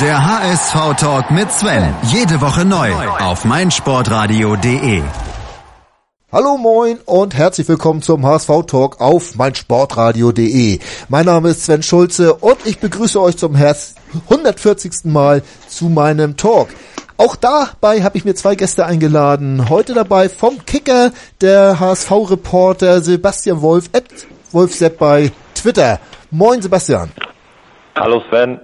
Der HSV-Talk mit Sven. Jede Woche neu auf meinsportradio.de. Hallo moin und herzlich willkommen zum HSV Talk auf meinsportradio.de. Mein Name ist Sven Schulze und ich begrüße euch zum 140. Mal zu meinem Talk. Auch dabei habe ich mir zwei Gäste eingeladen. Heute dabei vom Kicker der HSV-Reporter Sebastian Wolf, at Wolfsepp bei Twitter. Moin Sebastian. Hallo Sven.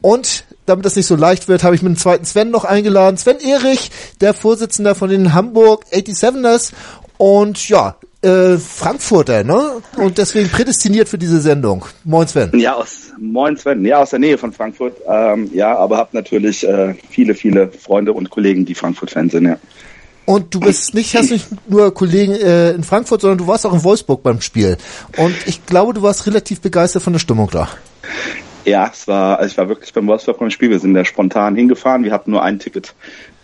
Und damit das nicht so leicht wird, habe ich mit dem zweiten Sven noch eingeladen. Sven Erich, der Vorsitzender von den Hamburg 87ers und ja, äh, Frankfurter, ne? Und deswegen prädestiniert für diese Sendung. Moin Sven. Ja, aus Moin Sven, ja, aus der Nähe von Frankfurt. Ähm, ja, aber habe natürlich äh, viele, viele Freunde und Kollegen, die Frankfurt-Fans sind, ja. Und du bist nicht, hast nicht nur Kollegen äh, in Frankfurt, sondern du warst auch in Wolfsburg beim Spiel. Und ich glaube, du warst relativ begeistert von der Stimmung da. Ja, es war, also ich war wirklich beim Wolfsburg beim Spiel. Wir sind da spontan hingefahren. Wir hatten nur ein Ticket,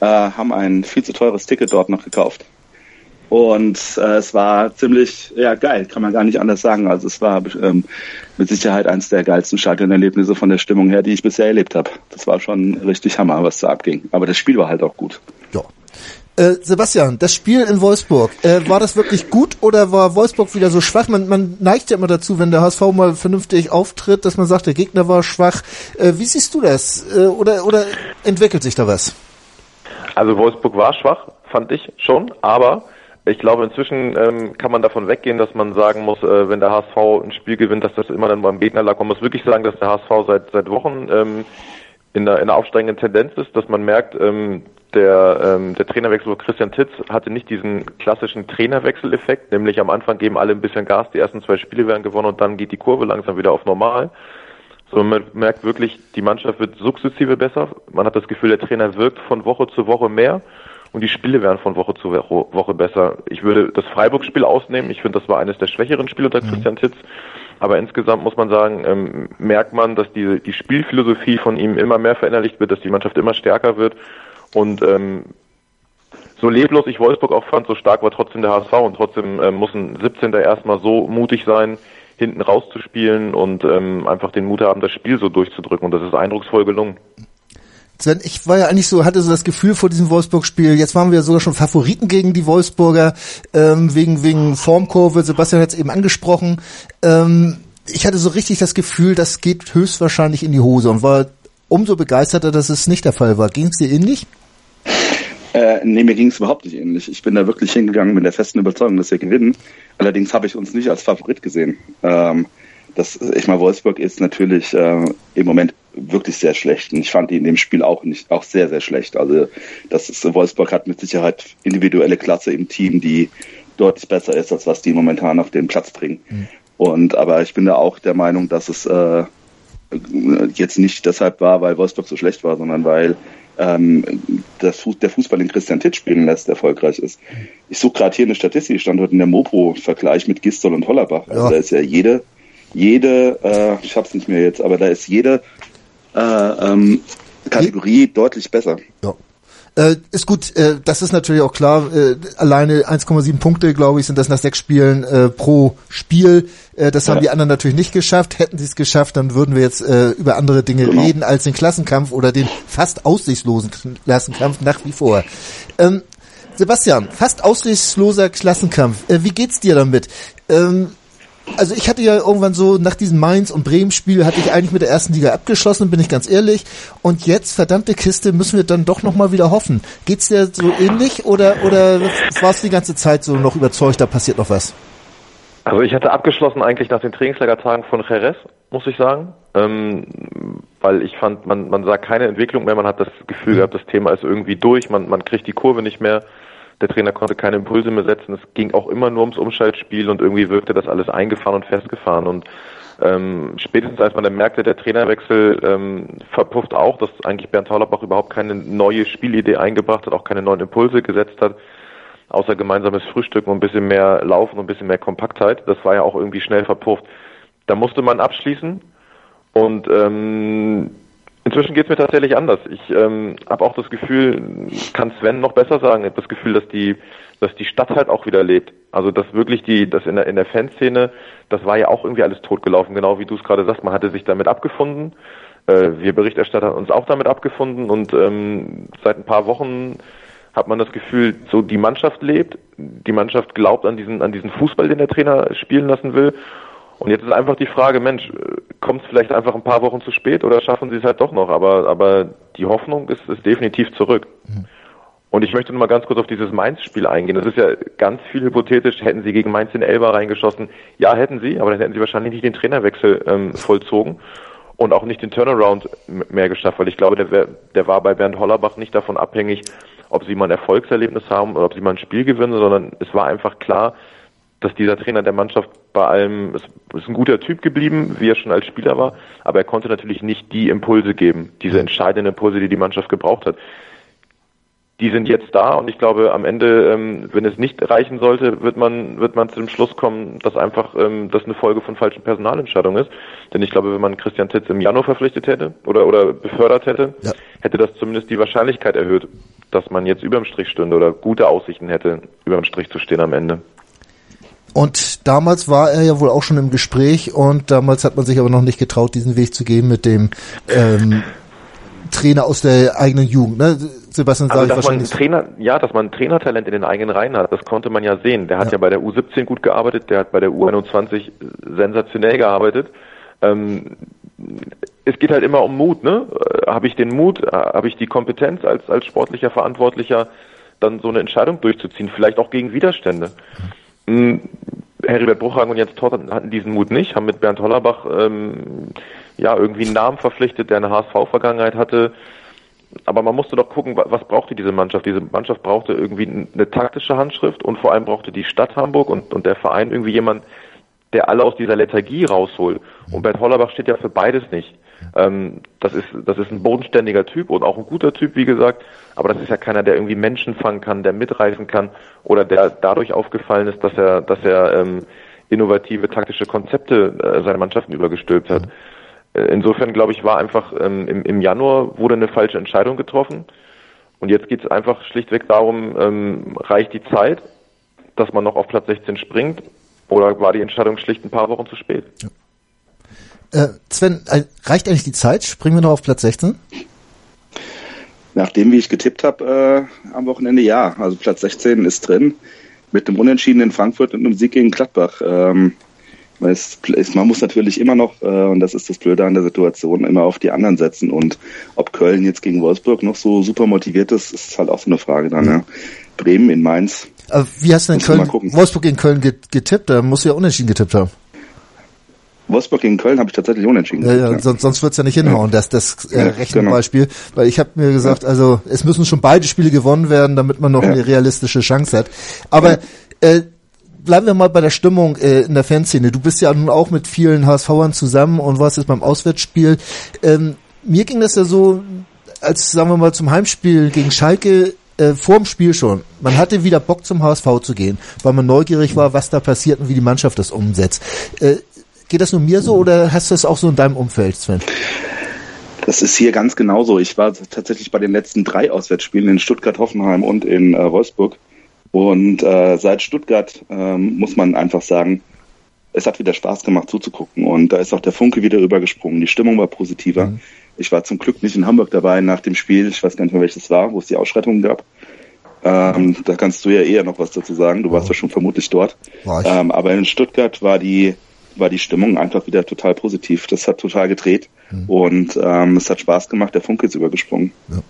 äh, haben ein viel zu teures Ticket dort noch gekauft. Und äh, es war ziemlich, ja, geil, kann man gar nicht anders sagen. Also es war ähm, mit Sicherheit eines der geilsten Stadionerlebnisse von der Stimmung her, die ich bisher erlebt habe. Das war schon richtig Hammer, was da abging. Aber das Spiel war halt auch gut. Ja, äh, Sebastian, das Spiel in Wolfsburg, äh, war das wirklich gut oder war Wolfsburg wieder so schwach? Man, man neigt ja immer dazu, wenn der HSV mal vernünftig auftritt, dass man sagt, der Gegner war schwach. Äh, wie siehst du das? Äh, oder, oder entwickelt sich da was? Also Wolfsburg war schwach, fand ich schon, aber ich glaube, inzwischen ähm, kann man davon weggehen, dass man sagen muss, äh, wenn der HSV ein Spiel gewinnt, dass das immer dann beim Gegner lag. Man muss wirklich sagen, dass der HSV seit seit Wochen ähm, in einer, in einer aufsteigenden Tendenz ist, dass man merkt, ähm, der, ähm, der Trainerwechsel von Christian Titz hatte nicht diesen klassischen Trainerwechseleffekt, nämlich am Anfang geben alle ein bisschen Gas, die ersten zwei Spiele werden gewonnen und dann geht die Kurve langsam wieder auf normal. So, man merkt wirklich, die Mannschaft wird sukzessive besser. Man hat das Gefühl, der Trainer wirkt von Woche zu Woche mehr und die Spiele werden von Woche zu Woche besser. Ich würde das Freiburg-Spiel ausnehmen. Ich finde, das war eines der schwächeren Spiele unter mhm. Christian Titz. Aber insgesamt muss man sagen, ähm, merkt man, dass die, die Spielphilosophie von ihm immer mehr verinnerlicht wird, dass die Mannschaft immer stärker wird und ähm, so leblos ich Wolfsburg auch fand, so stark war trotzdem der HSV und trotzdem ähm, muss ein 17. erstmal so mutig sein, hinten rauszuspielen und ähm, einfach den Mut haben, das Spiel so durchzudrücken. Und das ist eindrucksvoll gelungen. Sven, ich war ja eigentlich so, hatte so das Gefühl vor diesem Wolfsburg-Spiel, jetzt waren wir sogar schon Favoriten gegen die Wolfsburger, ähm, wegen, wegen Formkurve, Sebastian hat es eben angesprochen. Ähm, ich hatte so richtig das Gefühl, das geht höchstwahrscheinlich in die Hose und war umso begeisterter, dass es nicht der Fall war. Ging es dir ähnlich? Äh, nee, mir ging es überhaupt nicht ähnlich. Ich bin da wirklich hingegangen mit der festen Überzeugung, dass wir gewinnen. Allerdings habe ich uns nicht als Favorit gesehen. Ähm, das, ich meine, Wolfsburg ist natürlich äh, im Moment wirklich sehr schlecht. Und ich fand die in dem Spiel auch nicht, auch sehr, sehr schlecht. Also das ist, Wolfsburg hat mit Sicherheit individuelle Klasse im Team, die deutlich besser ist, als was die momentan auf den Platz bringen. Mhm. Und aber ich bin da auch der Meinung, dass es äh, jetzt nicht deshalb war, weil Wolfsburg so schlecht war, sondern weil ähm, das, der Fußball den Christian Titt spielen lässt, erfolgreich ist. Ich suche gerade hier eine Statistik, stand heute in der Mopo-Vergleich mit Gistol und Hollerbach. Also ja. da ist ja jede, jede, äh, ich hab's nicht mehr jetzt, aber da ist jede äh, ähm, Kategorie Die? deutlich besser. Ja. Äh, ist gut, äh, das ist natürlich auch klar. Äh, alleine 1,7 Punkte, glaube ich, sind das nach sechs Spielen äh, pro Spiel. Äh, das haben ja. die anderen natürlich nicht geschafft. Hätten sie es geschafft, dann würden wir jetzt äh, über andere Dinge genau. reden als den Klassenkampf oder den fast aussichtslosen Klassenkampf nach wie vor. Ähm, Sebastian, fast aussichtsloser Klassenkampf. Äh, wie geht's dir damit? Ähm, also ich hatte ja irgendwann so nach diesem Mainz und Bremen Spiel hatte ich eigentlich mit der ersten Liga abgeschlossen, bin ich ganz ehrlich. Und jetzt verdammte Kiste müssen wir dann doch noch mal wieder hoffen. Geht's dir so ähnlich oder oder warst du die ganze Zeit so noch überzeugt, da passiert noch was? Also ich hatte abgeschlossen eigentlich nach den Trainingslagertagen von Jerez, muss ich sagen, ähm, weil ich fand, man man sah keine Entwicklung mehr, man hat das Gefühl gehabt, das Thema ist irgendwie durch, man man kriegt die Kurve nicht mehr der Trainer konnte keine Impulse mehr setzen. Es ging auch immer nur ums Umschaltspiel und irgendwie wirkte das alles eingefahren und festgefahren. Und ähm, spätestens als man dann merkte, der Trainerwechsel ähm, verpufft auch, dass eigentlich Bernd Taulerbach überhaupt keine neue Spielidee eingebracht hat, auch keine neuen Impulse gesetzt hat, außer gemeinsames Frühstück und ein bisschen mehr Laufen und ein bisschen mehr Kompaktheit. Das war ja auch irgendwie schnell verpufft. Da musste man abschließen und ähm, Inzwischen geht es mir tatsächlich anders. Ich ähm, habe auch das Gefühl, kann Sven noch besser sagen, das Gefühl, dass die, dass die Stadt halt auch wieder lebt. Also dass wirklich die, das in der in der Fanszene, das war ja auch irgendwie alles totgelaufen, genau wie du es gerade sagst. Man hatte sich damit abgefunden. Äh, wir Berichterstatter haben uns auch damit abgefunden und ähm, seit ein paar Wochen hat man das Gefühl, so die Mannschaft lebt, die Mannschaft glaubt an diesen, an diesen Fußball, den der Trainer spielen lassen will. Und jetzt ist einfach die Frage, Mensch, kommt es vielleicht einfach ein paar Wochen zu spät oder schaffen sie es halt doch noch? Aber, aber die Hoffnung ist, ist definitiv zurück. Mhm. Und ich möchte nur mal ganz kurz auf dieses Mainz-Spiel eingehen. Das ist ja ganz viel hypothetisch. Hätten sie gegen Mainz den Elber reingeschossen? Ja, hätten sie, aber dann hätten sie wahrscheinlich nicht den Trainerwechsel ähm, vollzogen und auch nicht den Turnaround mehr geschafft, weil ich glaube, der, der war bei Bernd Hollerbach nicht davon abhängig, ob sie mal ein Erfolgserlebnis haben oder ob sie mal ein Spiel gewinnen, sondern es war einfach klar, dass dieser Trainer der Mannschaft bei allem, es ist ein guter Typ geblieben, wie er schon als Spieler war, aber er konnte natürlich nicht die Impulse geben, diese entscheidenden Impulse, die die Mannschaft gebraucht hat die sind jetzt da und ich glaube, am Ende, ähm, wenn es nicht reichen sollte, wird man, wird man zu dem Schluss kommen, dass einfach ähm, das eine Folge von falschen Personalentscheidungen ist. Denn ich glaube, wenn man Christian Titz im Januar verpflichtet hätte oder, oder befördert hätte, ja. hätte das zumindest die Wahrscheinlichkeit erhöht, dass man jetzt überm Strich stünde oder gute Aussichten hätte, überm Strich zu stehen am Ende. Und damals war er ja wohl auch schon im Gespräch und damals hat man sich aber noch nicht getraut, diesen Weg zu gehen mit dem ähm, Trainer aus der eigenen Jugend. Ne? Sebastian also, dass man Trainer, ja, dass man Trainertalent in den eigenen Reihen hat, das konnte man ja sehen. Der hat ja, ja bei der U17 gut gearbeitet, der hat bei der U21 sensationell gearbeitet. Ähm, es geht halt immer um Mut, ne? Äh, habe ich den Mut, äh, habe ich die Kompetenz als als sportlicher Verantwortlicher, dann so eine Entscheidung durchzuziehen, vielleicht auch gegen Widerstände. Mhm. Heribert Bruchhagen und Jens Todd hatten diesen Mut nicht, haben mit Bernd Hollerbach ähm, ja irgendwie einen Namen verpflichtet, der eine HSV-Vergangenheit hatte, aber man musste doch gucken, was brauchte diese Mannschaft? Diese Mannschaft brauchte irgendwie eine taktische Handschrift und vor allem brauchte die Stadt Hamburg und, und der Verein irgendwie jemand, der alle aus dieser Lethargie rausholt. Und Bert Hollerbach steht ja für beides nicht. Ähm, das ist, das ist ein bodenständiger Typ und auch ein guter Typ, wie gesagt. Aber das ist ja keiner, der irgendwie Menschen fangen kann, der mitreißen kann oder der dadurch aufgefallen ist, dass er, dass er ähm, innovative taktische Konzepte äh, seinen Mannschaften übergestülpt hat. Äh, insofern glaube ich, war einfach ähm, im, im Januar wurde eine falsche Entscheidung getroffen. Und jetzt geht es einfach schlichtweg darum, ähm, reicht die Zeit, dass man noch auf Platz 16 springt, oder war die Entscheidung schlicht ein paar Wochen zu spät? Äh, Sven, äh, reicht eigentlich die Zeit? Springen wir noch auf Platz 16? Nachdem, wie ich getippt habe äh, am Wochenende, ja. Also Platz 16 ist drin. Mit einem Unentschieden in Frankfurt und einem Sieg gegen Gladbach. Ähm, es, man muss natürlich immer noch, äh, und das ist das Blöde an der Situation, immer auf die anderen setzen. Und ob Köln jetzt gegen Wolfsburg noch so super motiviert ist, ist halt auch so eine Frage dann. Ja. Bremen in Mainz. Aber wie hast du denn Köln, Wolfsburg gegen Köln getippt? Da musst du ja unentschieden getippt haben. Wolfsburg gegen Köln habe ich tatsächlich unentschieden. Ja, ja, sonst, sonst wird's ja nicht hinhauen, das, das äh, ja, Rechenbeispiel. Genau. Weil ich habe mir gesagt, also es müssen schon beide Spiele gewonnen werden, damit man noch ja. eine realistische Chance hat. Aber äh, bleiben wir mal bei der Stimmung äh, in der Fanszene. Du bist ja nun auch mit vielen HSVern zusammen und warst jetzt beim Auswärtsspiel. Ähm, mir ging das ja so, als sagen wir mal zum Heimspiel gegen Schalke äh, vor dem Spiel schon. Man hatte wieder Bock zum HSV zu gehen, weil man neugierig war, was da passiert und wie die Mannschaft das umsetzt. Äh, geht das nur mir so oder hast du das auch so in deinem Umfeld, Sven? Das ist hier ganz genauso. Ich war tatsächlich bei den letzten drei Auswärtsspielen in Stuttgart, Hoffenheim und in äh, Wolfsburg. Und äh, seit Stuttgart ähm, muss man einfach sagen, es hat wieder Spaß gemacht zuzugucken. Und da ist auch der Funke wieder rübergesprungen. Die Stimmung war positiver. Mhm. Ich war zum Glück nicht in Hamburg dabei nach dem Spiel. Ich weiß gar nicht mehr, welches war, wo es die Ausschreitungen gab. Ähm, da kannst du ja eher noch was dazu sagen. Du warst ja schon vermutlich dort. Ähm, aber in Stuttgart war die war die Stimmung einfach wieder total positiv. Das hat total gedreht mhm. und ähm, es hat Spaß gemacht. Der Funke ist übergesprungen. Ja.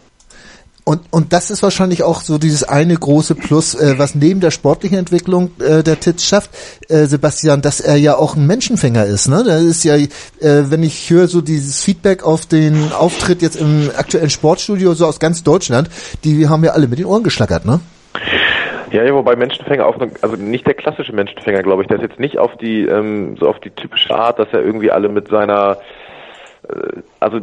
Und, und das ist wahrscheinlich auch so dieses eine große Plus, äh, was neben der sportlichen Entwicklung äh, der Titz schafft, äh, Sebastian, dass er ja auch ein Menschenfänger ist. Ne? Da ist ja, äh, wenn ich höre so dieses Feedback auf den Auftritt jetzt im aktuellen Sportstudio so aus ganz Deutschland, die haben ja alle mit den Ohren geschlackert, ne? Ja, ja, wobei Menschenfänger auf eine, also nicht der klassische Menschenfänger, glaube ich, der ist jetzt nicht auf die ähm, so auf die typische Art, dass er irgendwie alle mit seiner äh, also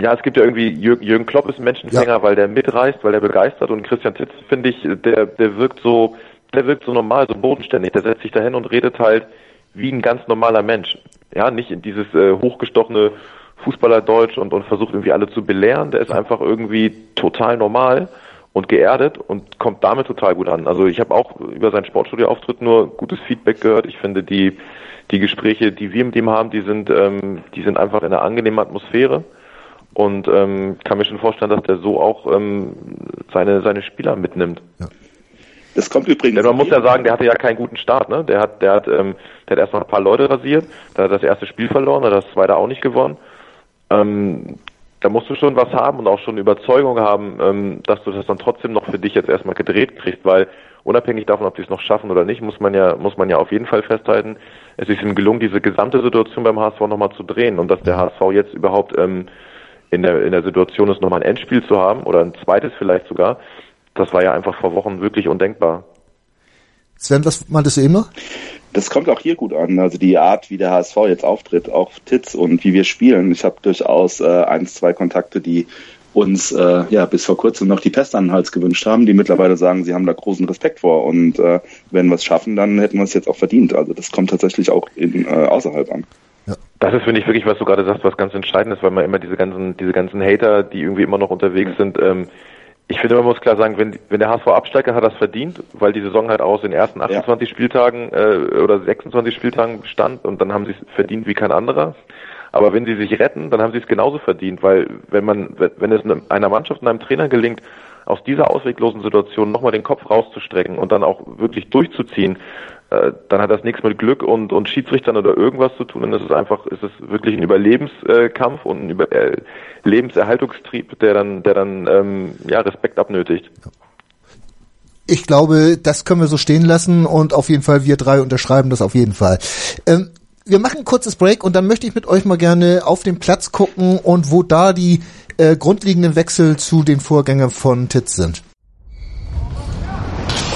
ja, es gibt ja irgendwie Jürgen, Jürgen Klopp ist ein Menschenfänger, ja. weil der mitreißt, weil der begeistert und Christian Titz finde ich, der der wirkt so, der wirkt so normal, so bodenständig. Der setzt sich dahin und redet halt wie ein ganz normaler Mensch. Ja, nicht in dieses äh, hochgestochene Fußballerdeutsch und und versucht irgendwie alle zu belehren. Der ist einfach irgendwie total normal und geerdet und kommt damit total gut an. Also ich habe auch über seinen Sportstudio-Auftritt nur gutes Feedback gehört. Ich finde die die Gespräche, die wir mit ihm haben, die sind, ähm, die sind einfach in einer angenehmen Atmosphäre. und ähm, kann mir schon vorstellen, dass der so auch ähm, seine seine Spieler mitnimmt. Ja. Das kommt übrigens. Denn man muss ja sagen, der hatte ja keinen guten Start, ne? Der hat, der hat, ähm, der hat erstmal ein paar Leute rasiert, da hat das erste Spiel verloren, hat das zweite auch nicht gewonnen. Ähm, da musst du schon was haben und auch schon Überzeugung haben, ähm, dass du das dann trotzdem noch für dich jetzt erstmal gedreht kriegst, weil unabhängig davon, ob die es noch schaffen oder nicht, muss man ja, muss man ja auf jeden Fall festhalten, es ist ihm gelungen, diese gesamte Situation beim HSV nochmal zu drehen und dass der HSV jetzt überhaupt ähm, in der, in der Situation ist, nochmal ein Endspiel zu haben oder ein zweites vielleicht sogar, das war ja einfach vor Wochen wirklich undenkbar. Sven, was meintest du eben noch? Das kommt auch hier gut an. Also die Art, wie der HSV jetzt auftritt, auch Titz und wie wir spielen. Ich habe durchaus äh, eins, zwei Kontakte, die uns äh, ja bis vor kurzem noch die Pest an den Hals gewünscht haben, die mittlerweile sagen, sie haben da großen Respekt vor und äh, wenn wir es schaffen, dann hätten wir es jetzt auch verdient. Also das kommt tatsächlich auch in, äh, außerhalb an. Ja. Das ist, finde ich, wirklich, was du gerade sagst, was ganz entscheidend ist, weil man immer diese ganzen, diese ganzen Hater, die irgendwie immer noch unterwegs sind, ähm, ich finde, man muss klar sagen, wenn, wenn der HSV absteigt, hat er das verdient, weil die Saison halt aus den ersten 28 ja. Spieltagen äh, oder 26 Spieltagen bestand und dann haben sie es verdient wie kein anderer. Aber wenn sie sich retten, dann haben sie es genauso verdient, weil wenn man, wenn es einer Mannschaft und einem Trainer gelingt, aus dieser ausweglosen Situation nochmal den Kopf rauszustrecken und dann auch wirklich durchzuziehen, äh, dann hat das nichts mit Glück und, und Schiedsrichtern oder irgendwas zu tun. Und es ist einfach, es ist wirklich ein Überlebenskampf und ein Über äh, Lebenserhaltungstrieb, der dann, der dann ähm, ja, Respekt abnötigt. Ich glaube, das können wir so stehen lassen und auf jeden Fall wir drei unterschreiben das auf jeden Fall. Ähm, wir machen ein kurzes Break und dann möchte ich mit euch mal gerne auf den Platz gucken und wo da die äh, grundlegenden Wechsel zu den Vorgängern von Titz sind.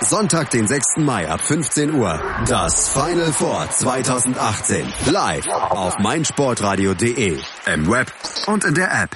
Sonntag, den 6. Mai ab 15 Uhr. Das Final Four 2018. Live auf meinsportradio.de. Im Web und in der App.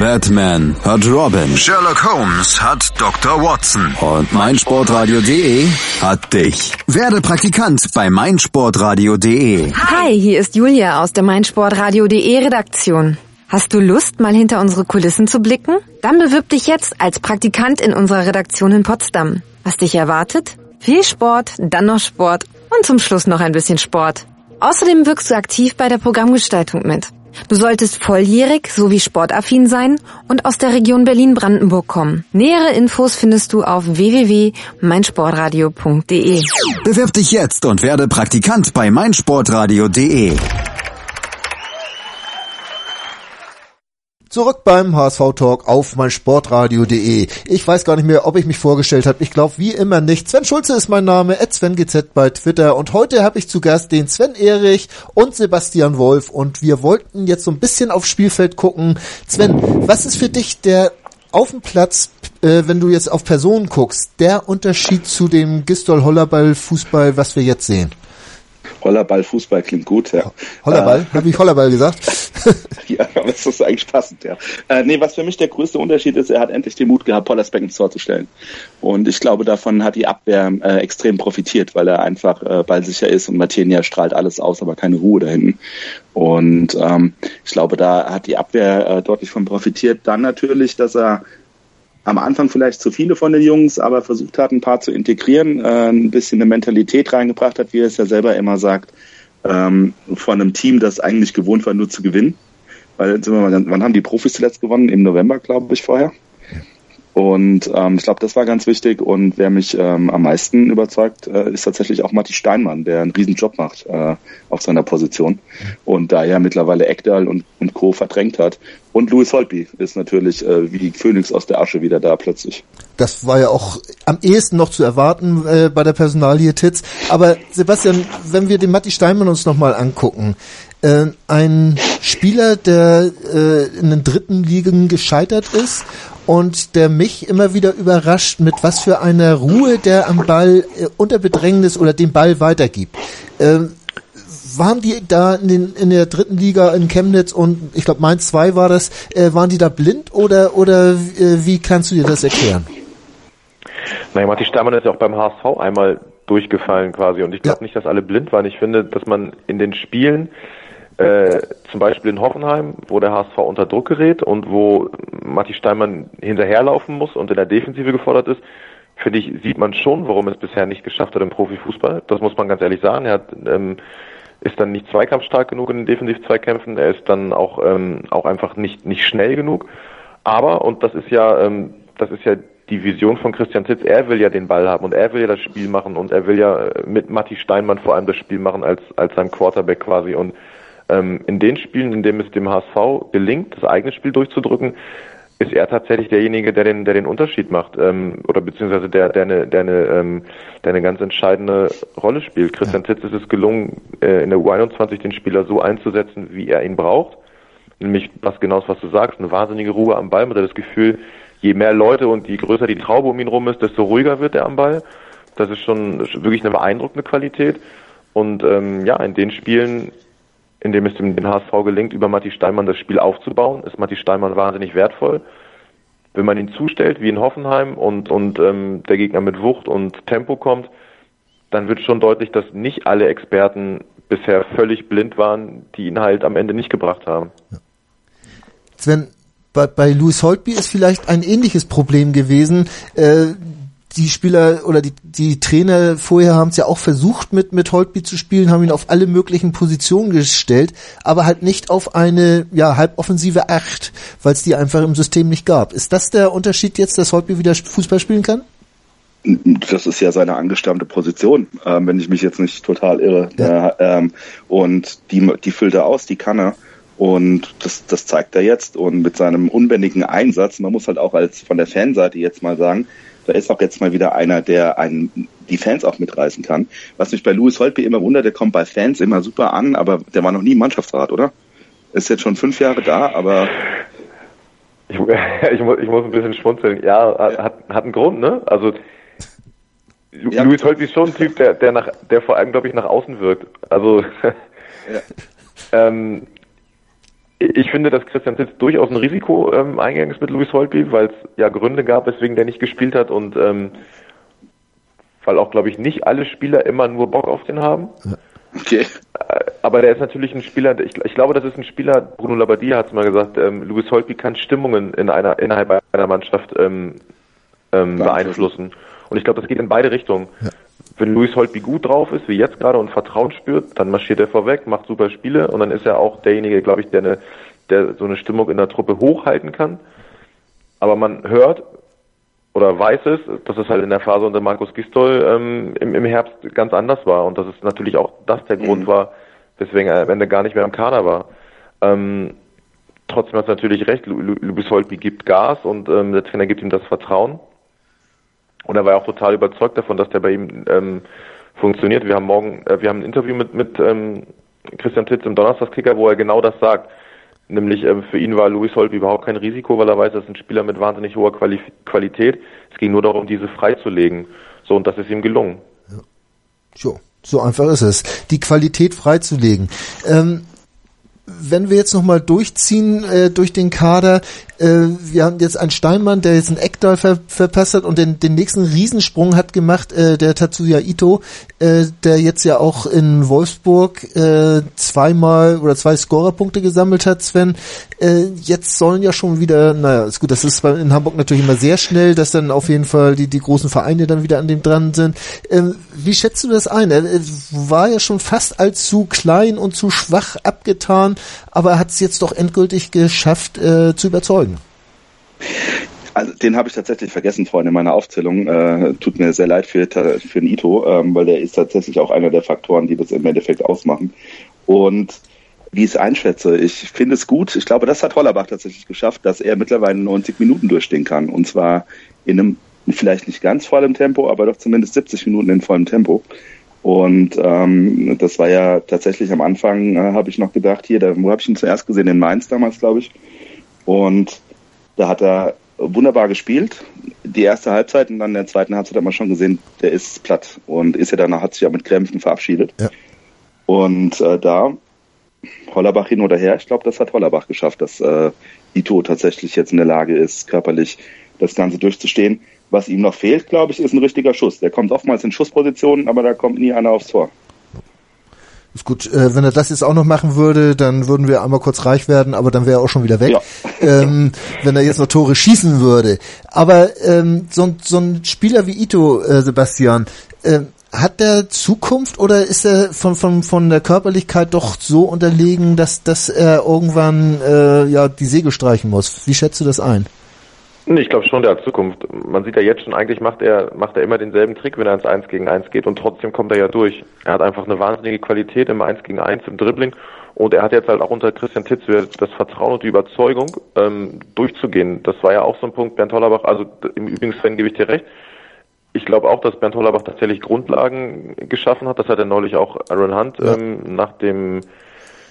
Batman hat Robin. Sherlock Holmes hat Dr. Watson. Und meinsportradio.de hat dich. Werde Praktikant bei meinsportradio.de. Hi, hier ist Julia aus der meinsportradio.de Redaktion. Hast du Lust, mal hinter unsere Kulissen zu blicken? Dann bewirb dich jetzt als Praktikant in unserer Redaktion in Potsdam. Was dich erwartet? Viel Sport, dann noch Sport und zum Schluss noch ein bisschen Sport. Außerdem wirkst du aktiv bei der Programmgestaltung mit. Du solltest volljährig sowie sportaffin sein und aus der Region Berlin-Brandenburg kommen. Nähere Infos findest du auf www.meinsportradio.de. Bewirb dich jetzt und werde Praktikant bei meinsportradio.de. Zurück beim HSV Talk auf meinsportradio.de. Ich weiß gar nicht mehr, ob ich mich vorgestellt habe. Ich glaube wie immer nicht. Sven Schulze ist mein Name, SvenGZ bei Twitter und heute habe ich zu Gast den Sven Erich und Sebastian Wolf und wir wollten jetzt so ein bisschen aufs Spielfeld gucken. Sven, was ist für dich der auf dem Platz, äh, wenn du jetzt auf Personen guckst, der Unterschied zu dem Gistol Hollerball Fußball, was wir jetzt sehen? Hollerball, Fußball klingt gut, ja. Hollerball? Äh, Habe ich Hollerball gesagt? ja, aber das ist eigentlich passend, ja. Äh, nee, was für mich der größte Unterschied ist, er hat endlich den Mut gehabt, Pollersbeck ins Tor zu stellen. Und ich glaube, davon hat die Abwehr äh, extrem profitiert, weil er einfach äh, ballsicher ist und Martinia strahlt alles aus, aber keine Ruhe da hinten. Und ähm, ich glaube, da hat die Abwehr äh, deutlich von profitiert. Dann natürlich, dass er am Anfang vielleicht zu viele von den Jungs, aber versucht hat, ein paar zu integrieren, äh, ein bisschen eine Mentalität reingebracht hat, wie er es ja selber immer sagt, ähm, von einem Team, das eigentlich gewohnt war, nur zu gewinnen. Weil, wann haben die Profis zuletzt gewonnen? Im November, glaube ich, vorher. Und ähm, ich glaube, das war ganz wichtig. Und wer mich ähm, am meisten überzeugt, äh, ist tatsächlich auch Matti Steinmann, der einen riesen Job macht äh, auf seiner Position. Und da er mittlerweile Ekdal und, und Co. verdrängt hat. Und Louis Holtby ist natürlich äh, wie Phönix aus der Asche wieder da plötzlich. Das war ja auch am ehesten noch zu erwarten äh, bei der Personalie Titz. Aber Sebastian, wenn wir den Matti Steinmann uns nochmal angucken, äh, ein Spieler, der äh, in den dritten Ligen gescheitert ist und der mich immer wieder überrascht, mit was für einer Ruhe der am Ball äh, unter Bedrängnis oder den Ball weitergibt. Ähm, waren die da in, den, in der dritten Liga in Chemnitz und ich glaube Mainz 2 war das, äh, waren die da blind oder, oder äh, wie kannst du dir das erklären? Naja, Martin Steinmann ist ja auch beim HSV einmal durchgefallen quasi und ich glaube ja. nicht, dass alle blind waren. Ich finde, dass man in den Spielen äh, zum Beispiel in Hoffenheim, wo der HSV unter Druck gerät und wo Matti Steinmann hinterherlaufen muss und in der Defensive gefordert ist, finde ich, sieht man schon, warum es bisher nicht geschafft hat im Profifußball. Das muss man ganz ehrlich sagen. Er hat, ähm, ist dann nicht zweikampfstark genug in den Defensiv-Zweikämpfen. Er ist dann auch, ähm, auch einfach nicht, nicht schnell genug. Aber, und das ist ja, ähm, das ist ja die Vision von Christian Titz, er will ja den Ball haben und er will ja das Spiel machen und er will ja mit Matti Steinmann vor allem das Spiel machen als, als sein Quarterback quasi und ähm, in den Spielen, in denen es dem HSV gelingt, das eigene Spiel durchzudrücken, ist er tatsächlich derjenige, der den, der den Unterschied macht, ähm, oder beziehungsweise der, der eine, der eine, ähm, der eine ganz entscheidende Rolle spielt. Christian ja. Titz ist es gelungen, äh, in der U21 den Spieler so einzusetzen, wie er ihn braucht. Nämlich was genau was du sagst, eine wahnsinnige Ruhe am Ball. Man hat das Gefühl, je mehr Leute und je größer die Traube um ihn rum ist, desto ruhiger wird er am Ball. Das ist schon wirklich eine beeindruckende Qualität. Und ähm, ja, in den Spielen in dem es dem, HSV gelingt, über Matti Steinmann das Spiel aufzubauen, ist Matti Steinmann wahnsinnig wertvoll. Wenn man ihn zustellt, wie in Hoffenheim, und, und ähm, der Gegner mit Wucht und Tempo kommt, dann wird schon deutlich, dass nicht alle Experten bisher völlig blind waren, die ihn halt am Ende nicht gebracht haben. Sven, bei, bei Louis Holtby ist vielleicht ein ähnliches Problem gewesen. Äh, die Spieler oder die, die Trainer vorher haben es ja auch versucht mit, mit Holtby zu spielen, haben ihn auf alle möglichen Positionen gestellt, aber halt nicht auf eine ja, halboffensive Acht, weil es die einfach im System nicht gab. Ist das der Unterschied jetzt, dass Holtby wieder Fußball spielen kann? Das ist ja seine angestammte Position, ähm, wenn ich mich jetzt nicht total irre. Ja. Äh, ähm, und die, die füllt er aus, die kann er. Und das, das zeigt er jetzt. Und mit seinem unbändigen Einsatz, man muss halt auch als von der Fanseite jetzt mal sagen, da ist auch jetzt mal wieder einer, der einen, die Fans auch mitreißen kann. Was mich bei Louis Holtby immer wundert, der kommt bei Fans immer super an, aber der war noch nie im Mannschaftsrat, oder? Ist jetzt schon fünf Jahre da, aber ich, ich, muss, ich muss ein bisschen schmunzeln. Ja, hat, hat einen Grund, ne? Also ja, Louis Holtby ist schon ein Typ, der, der nach, der vor allem, glaube ich, nach außen wirkt. Also ja. ähm, ich finde, dass Christian Titz durchaus ein Risiko ähm, eingegangen ist mit Luis Holtby, weil es ja Gründe gab, weswegen der nicht gespielt hat und ähm, weil auch, glaube ich, nicht alle Spieler immer nur Bock auf den haben. Okay. Äh, aber der ist natürlich ein Spieler, ich, ich glaube, das ist ein Spieler, Bruno Labbadia hat es mal gesagt, ähm, Luis Holtby kann Stimmungen in einer, innerhalb einer Mannschaft ähm, ähm, beeinflussen. Und ich glaube, das geht in beide Richtungen. Ja wenn Luis Holtby gut drauf ist, wie jetzt gerade, und Vertrauen spürt, dann marschiert er vorweg, macht super Spiele und dann ist er auch derjenige, glaube ich, der, eine, der so eine Stimmung in der Truppe hochhalten kann. Aber man hört oder weiß es, dass es halt in der Phase unter Markus Gistol ähm, im, im Herbst ganz anders war und dass es natürlich auch das der mhm. Grund war, weswegen er am Ende gar nicht mehr im Kader war. Ähm, trotzdem hat es natürlich recht, Luis Holtby gibt Gas und ähm, der Trainer gibt ihm das Vertrauen. Und er war auch total überzeugt davon, dass der bei ihm ähm, funktioniert. Wir haben morgen, äh, wir haben ein Interview mit, mit ähm, Christian Titz im Donnerstagskicker, wo er genau das sagt. Nämlich ähm, für ihn war Luis Holtby überhaupt kein Risiko, weil er weiß, das ist ein Spieler mit wahnsinnig hoher Quali Qualität. Es ging nur darum, diese freizulegen. So, und das ist ihm gelungen. Ja. So, so einfach ist es. Die Qualität freizulegen. Ähm, wenn wir jetzt nochmal durchziehen äh, durch den Kader, äh, wir haben jetzt einen Steinmann, der jetzt einen Eckdal ver verpasst hat und den, den nächsten Riesensprung hat gemacht, äh, der Tatsuya Ito, äh, der jetzt ja auch in Wolfsburg äh, zweimal oder zwei Scorerpunkte gesammelt hat, Sven. Äh, jetzt sollen ja schon wieder, naja, ist gut, das ist in Hamburg natürlich immer sehr schnell, dass dann auf jeden Fall die, die großen Vereine dann wieder an dem dran sind. Äh, wie schätzt du das ein? Er war ja schon fast allzu klein und zu schwach abgetan, aber er hat es jetzt doch endgültig geschafft äh, zu überzeugen. Also, den habe ich tatsächlich vergessen vorhin in meiner Aufzählung. Äh, tut mir sehr leid für, für den Ito, ähm, weil der ist tatsächlich auch einer der Faktoren, die das im Endeffekt ausmachen. Und wie ich es einschätze, ich finde es gut. Ich glaube, das hat Hollerbach tatsächlich geschafft, dass er mittlerweile 90 Minuten durchstehen kann. Und zwar in einem vielleicht nicht ganz vollem Tempo, aber doch zumindest 70 Minuten in vollem Tempo. Und ähm, das war ja tatsächlich am Anfang, äh, habe ich noch gedacht, hier, da, wo habe ich ihn zuerst gesehen? In Mainz damals, glaube ich. Und da hat er wunderbar gespielt. Die erste Halbzeit und dann in der zweiten Halbzeit hat man schon gesehen, der ist platt und ist ja danach, hat sich ja mit Krämpfen verabschiedet. Ja. Und äh, da Hollerbach hin oder her, ich glaube, das hat Hollerbach geschafft, dass äh, Ito tatsächlich jetzt in der Lage ist, körperlich das Ganze durchzustehen. Was ihm noch fehlt, glaube ich, ist ein richtiger Schuss. Der kommt oftmals in Schusspositionen, aber da kommt nie einer aufs Tor. Ist gut, äh, wenn er das jetzt auch noch machen würde, dann würden wir einmal kurz reich werden, aber dann wäre er auch schon wieder weg. Ja. ähm, wenn er jetzt noch Tore schießen würde. Aber ähm, so, so ein Spieler wie Ito, äh, Sebastian, äh, hat der Zukunft oder ist er von, von, von der Körperlichkeit doch so unterlegen, dass, dass er irgendwann äh, ja die Segel streichen muss? Wie schätzt du das ein? Ich glaube schon, der hat Zukunft. Man sieht ja jetzt schon, eigentlich macht er, macht er immer denselben Trick, wenn er ins 1 gegen 1 geht und trotzdem kommt er ja durch. Er hat einfach eine wahnsinnige Qualität im 1 gegen 1 im Dribbling und er hat jetzt halt auch unter Christian Titz das Vertrauen und die Überzeugung, ähm, durchzugehen. Das war ja auch so ein Punkt, Bernd Hollerbach, also im Übrigen, Sven, gebe ich dir recht. Ich glaube auch, dass Bernd Hollerbach tatsächlich Grundlagen geschaffen hat. Das hat er neulich auch Aaron Hunt ja. ähm, nach dem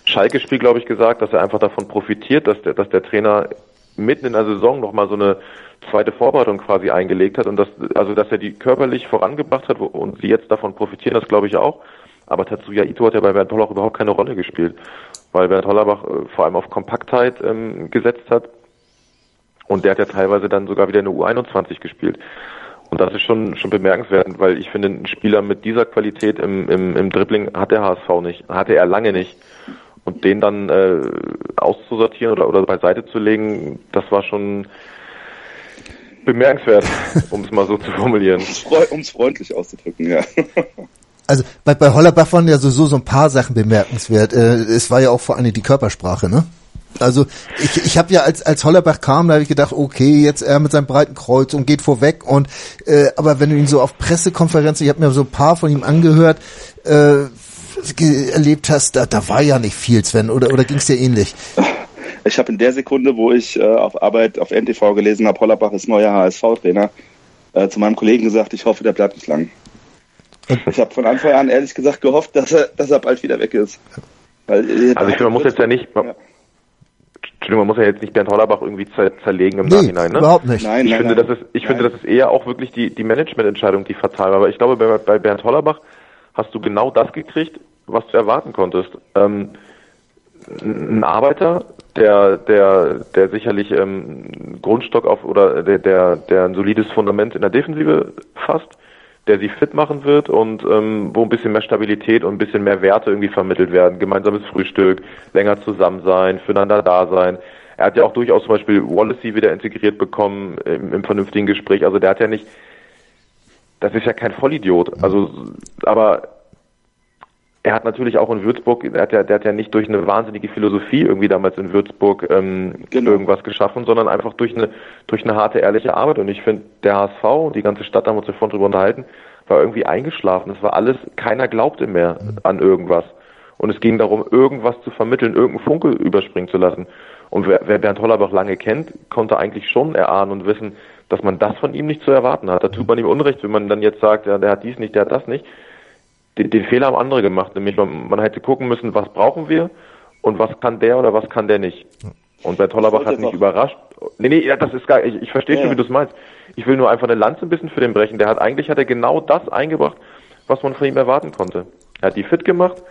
Schalke-Spiel, glaube ich, gesagt, dass er einfach davon profitiert, dass der, dass der Trainer mitten in der Saison nochmal so eine zweite Vorbereitung quasi eingelegt hat und das, also dass er die körperlich vorangebracht hat und sie jetzt davon profitieren, das glaube ich auch. Aber Tatsuya Ito hat ja bei Bernd Hollach überhaupt keine Rolle gespielt, weil Bernd Hollerbach äh, vor allem auf Kompaktheit ähm, gesetzt hat und der hat ja teilweise dann sogar wieder eine U21 gespielt. Und das ist schon, schon bemerkenswert, weil ich finde, ein Spieler mit dieser Qualität im, im, im Dribbling hat der HSV nicht, hatte er lange nicht. Und den dann äh, auszusortieren oder, oder beiseite zu legen, das war schon bemerkenswert, um es mal so zu formulieren. Um es freundlich auszudrücken, ja. Also bei, bei Hollerbach waren ja sowieso so ein paar Sachen bemerkenswert. Äh, es war ja auch vor allem die Körpersprache, ne? Also ich, ich habe ja als als Hollerbach kam, da habe ich gedacht, okay, jetzt er mit seinem breiten Kreuz und geht vorweg und äh, aber wenn du ihn so auf Pressekonferenzen, ich habe mir so ein paar von ihm angehört, äh, erlebt hast, da, da war ja nicht viel, Sven, oder, oder ging es dir ähnlich? Ich habe in der Sekunde, wo ich äh, auf Arbeit auf NTV gelesen habe, Hollerbach ist neuer HSV-Trainer, äh, zu meinem Kollegen gesagt, ich hoffe, der bleibt nicht lang. Ich habe von Anfang an ehrlich gesagt gehofft, dass er, dass er bald wieder weg ist. Weil, äh, also ich finde, man muss jetzt ja nicht, man, ja. Entschuldigung, man muss ja jetzt nicht Bernd Hollerbach irgendwie zerlegen im nee, Nachhinein. Ne? überhaupt nicht. Nein, ich nein, finde, nein, das ist, ich nein. finde, das ist eher auch wirklich die, die Managemententscheidung, die fatal war. Aber ich glaube, bei, bei Bernd Hollerbach hast du genau das gekriegt, was du erwarten konntest. Ähm, ein Arbeiter, der, der, der sicherlich ähm, Grundstock auf oder der, der, der ein solides Fundament in der Defensive fasst, der sie fit machen wird und ähm, wo ein bisschen mehr Stabilität und ein bisschen mehr Werte irgendwie vermittelt werden. Gemeinsames Frühstück, länger zusammen sein, füreinander da sein. Er hat ja auch durchaus zum Beispiel Wallacey wieder integriert bekommen im, im vernünftigen Gespräch. Also der hat ja nicht, das ist ja kein Vollidiot. Also, aber er hat natürlich auch in Würzburg, er hat ja, der hat ja nicht durch eine wahnsinnige Philosophie irgendwie damals in Würzburg ähm, genau. irgendwas geschaffen, sondern einfach durch eine, durch eine harte, ehrliche Arbeit. Und ich finde, der HSV und die ganze Stadt, da haben wir uns davon drüber unterhalten, war irgendwie eingeschlafen. Es war alles, keiner glaubte mehr an irgendwas. Und es ging darum, irgendwas zu vermitteln, irgendeinen Funke überspringen zu lassen. Und wer, wer Bernd Hollerbach lange kennt, konnte eigentlich schon erahnen und wissen, dass man das von ihm nicht zu erwarten hat. Da tut man ihm Unrecht, wenn man dann jetzt sagt, ja, der hat dies nicht, der hat das nicht den, den Fehler haben andere gemacht, nämlich man, man hätte gucken müssen, was brauchen wir und was kann der oder was kann der nicht. Und Bernd Hollerbach hat mich überrascht. Nee, nee, das ist gar, ich, ich verstehe ja. schon, wie du es meinst. Ich will nur einfach eine Lanze ein bisschen für den brechen. Der hat eigentlich hat er genau das eingebracht, was man von ihm erwarten konnte. Er hat die fit gemacht,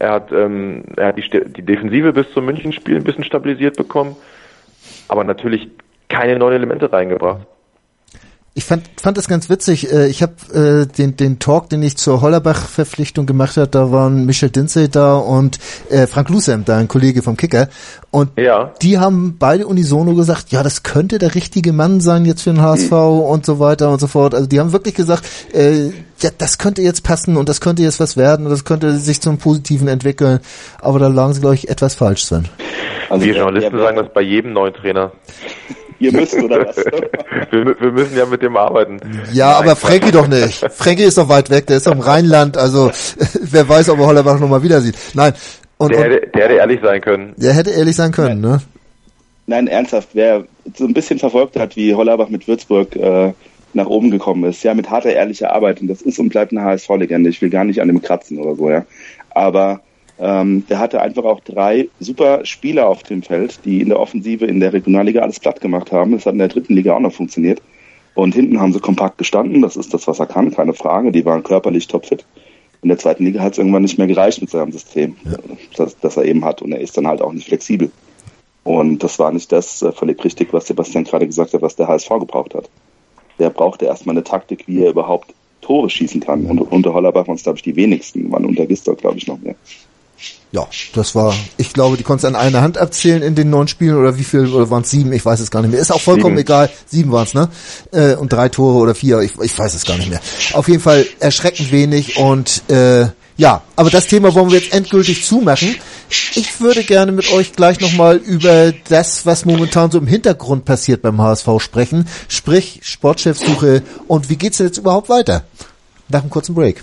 er hat, ähm, er hat die, die Defensive bis zum Münchenspiel ein bisschen stabilisiert bekommen, aber natürlich keine neuen Elemente reingebracht ich fand, fand das ganz witzig. Äh, ich habe äh, den, den Talk, den ich zur Hollerbach-Verpflichtung gemacht habe, da waren Michel Dinsey da und äh, Frank Lusem, da ein Kollege vom Kicker. Und ja. die haben beide unisono gesagt, ja, das könnte der richtige Mann sein jetzt für den HSV mhm. und so weiter und so fort. Also die haben wirklich gesagt, äh, ja, das könnte jetzt passen und das könnte jetzt was werden und das könnte sich zum Positiven entwickeln. Aber da lagen sie, glaube ich, etwas falsch drin. Also wir Journalisten sagen das bei jedem neuen Trainer. Ihr müsst, oder was? wir, wir, müssen ja mit dem arbeiten. Ja, Nein. aber Frankie doch nicht. Frankie ist doch weit weg, der ist doch im Rheinland, also wer weiß, ob er Hollerbach nochmal wieder sieht. Nein. Und, der, hätte, der hätte ehrlich sein können. Der hätte ehrlich sein können, Nein. ne? Nein, ernsthaft, wer so ein bisschen verfolgt hat, wie Hollerbach mit Würzburg äh, nach oben gekommen ist, ja, mit harter, ehrlicher Arbeit, und das ist und bleibt eine HSV-Legende, ich will gar nicht an dem kratzen oder so, ja, aber ähm, der hatte einfach auch drei super Spieler auf dem Feld, die in der Offensive in der Regionalliga alles platt gemacht haben. Das hat in der dritten Liga auch noch funktioniert. Und hinten haben sie kompakt gestanden. Das ist das, was er kann, keine Frage. Die waren körperlich topfit. In der zweiten Liga hat es irgendwann nicht mehr gereicht mit seinem System, ja. das, das er eben hat. Und er ist dann halt auch nicht flexibel. Und das war nicht das äh, völlig richtig, was Sebastian gerade gesagt hat, was der HSV gebraucht hat. Der brauchte erstmal eine Taktik, wie er überhaupt Tore schießen kann. Und unter Hollerbach waren es, glaube ich, die wenigsten, waren unter Gister, glaube ich, noch mehr. Ja, das war, ich glaube, die konntest an einer Hand abzählen in den neun Spielen oder wie viel, oder waren es sieben, ich weiß es gar nicht mehr. Ist auch vollkommen sieben. egal, sieben waren es, ne? Äh, und drei Tore oder vier, ich, ich weiß es gar nicht mehr. Auf jeden Fall erschreckend wenig und äh, ja, aber das Thema wollen wir jetzt endgültig zumachen. Ich würde gerne mit euch gleich nochmal über das, was momentan so im Hintergrund passiert beim HSV sprechen, sprich Sportchefsuche und wie geht's jetzt überhaupt weiter? Nach einem kurzen Break.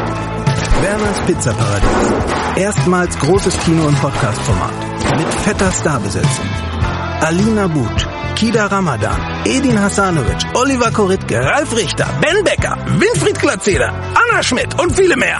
Werners Pizzaparadies. Erstmals großes Kino- im Podcast-Format. Mit fetter Starbesetzung. Alina But, Kida Ramadan, Edin Hasanovic, Oliver Koritke, Ralf Richter, Ben Becker, Winfried Glatzeder, Anna Schmidt und viele mehr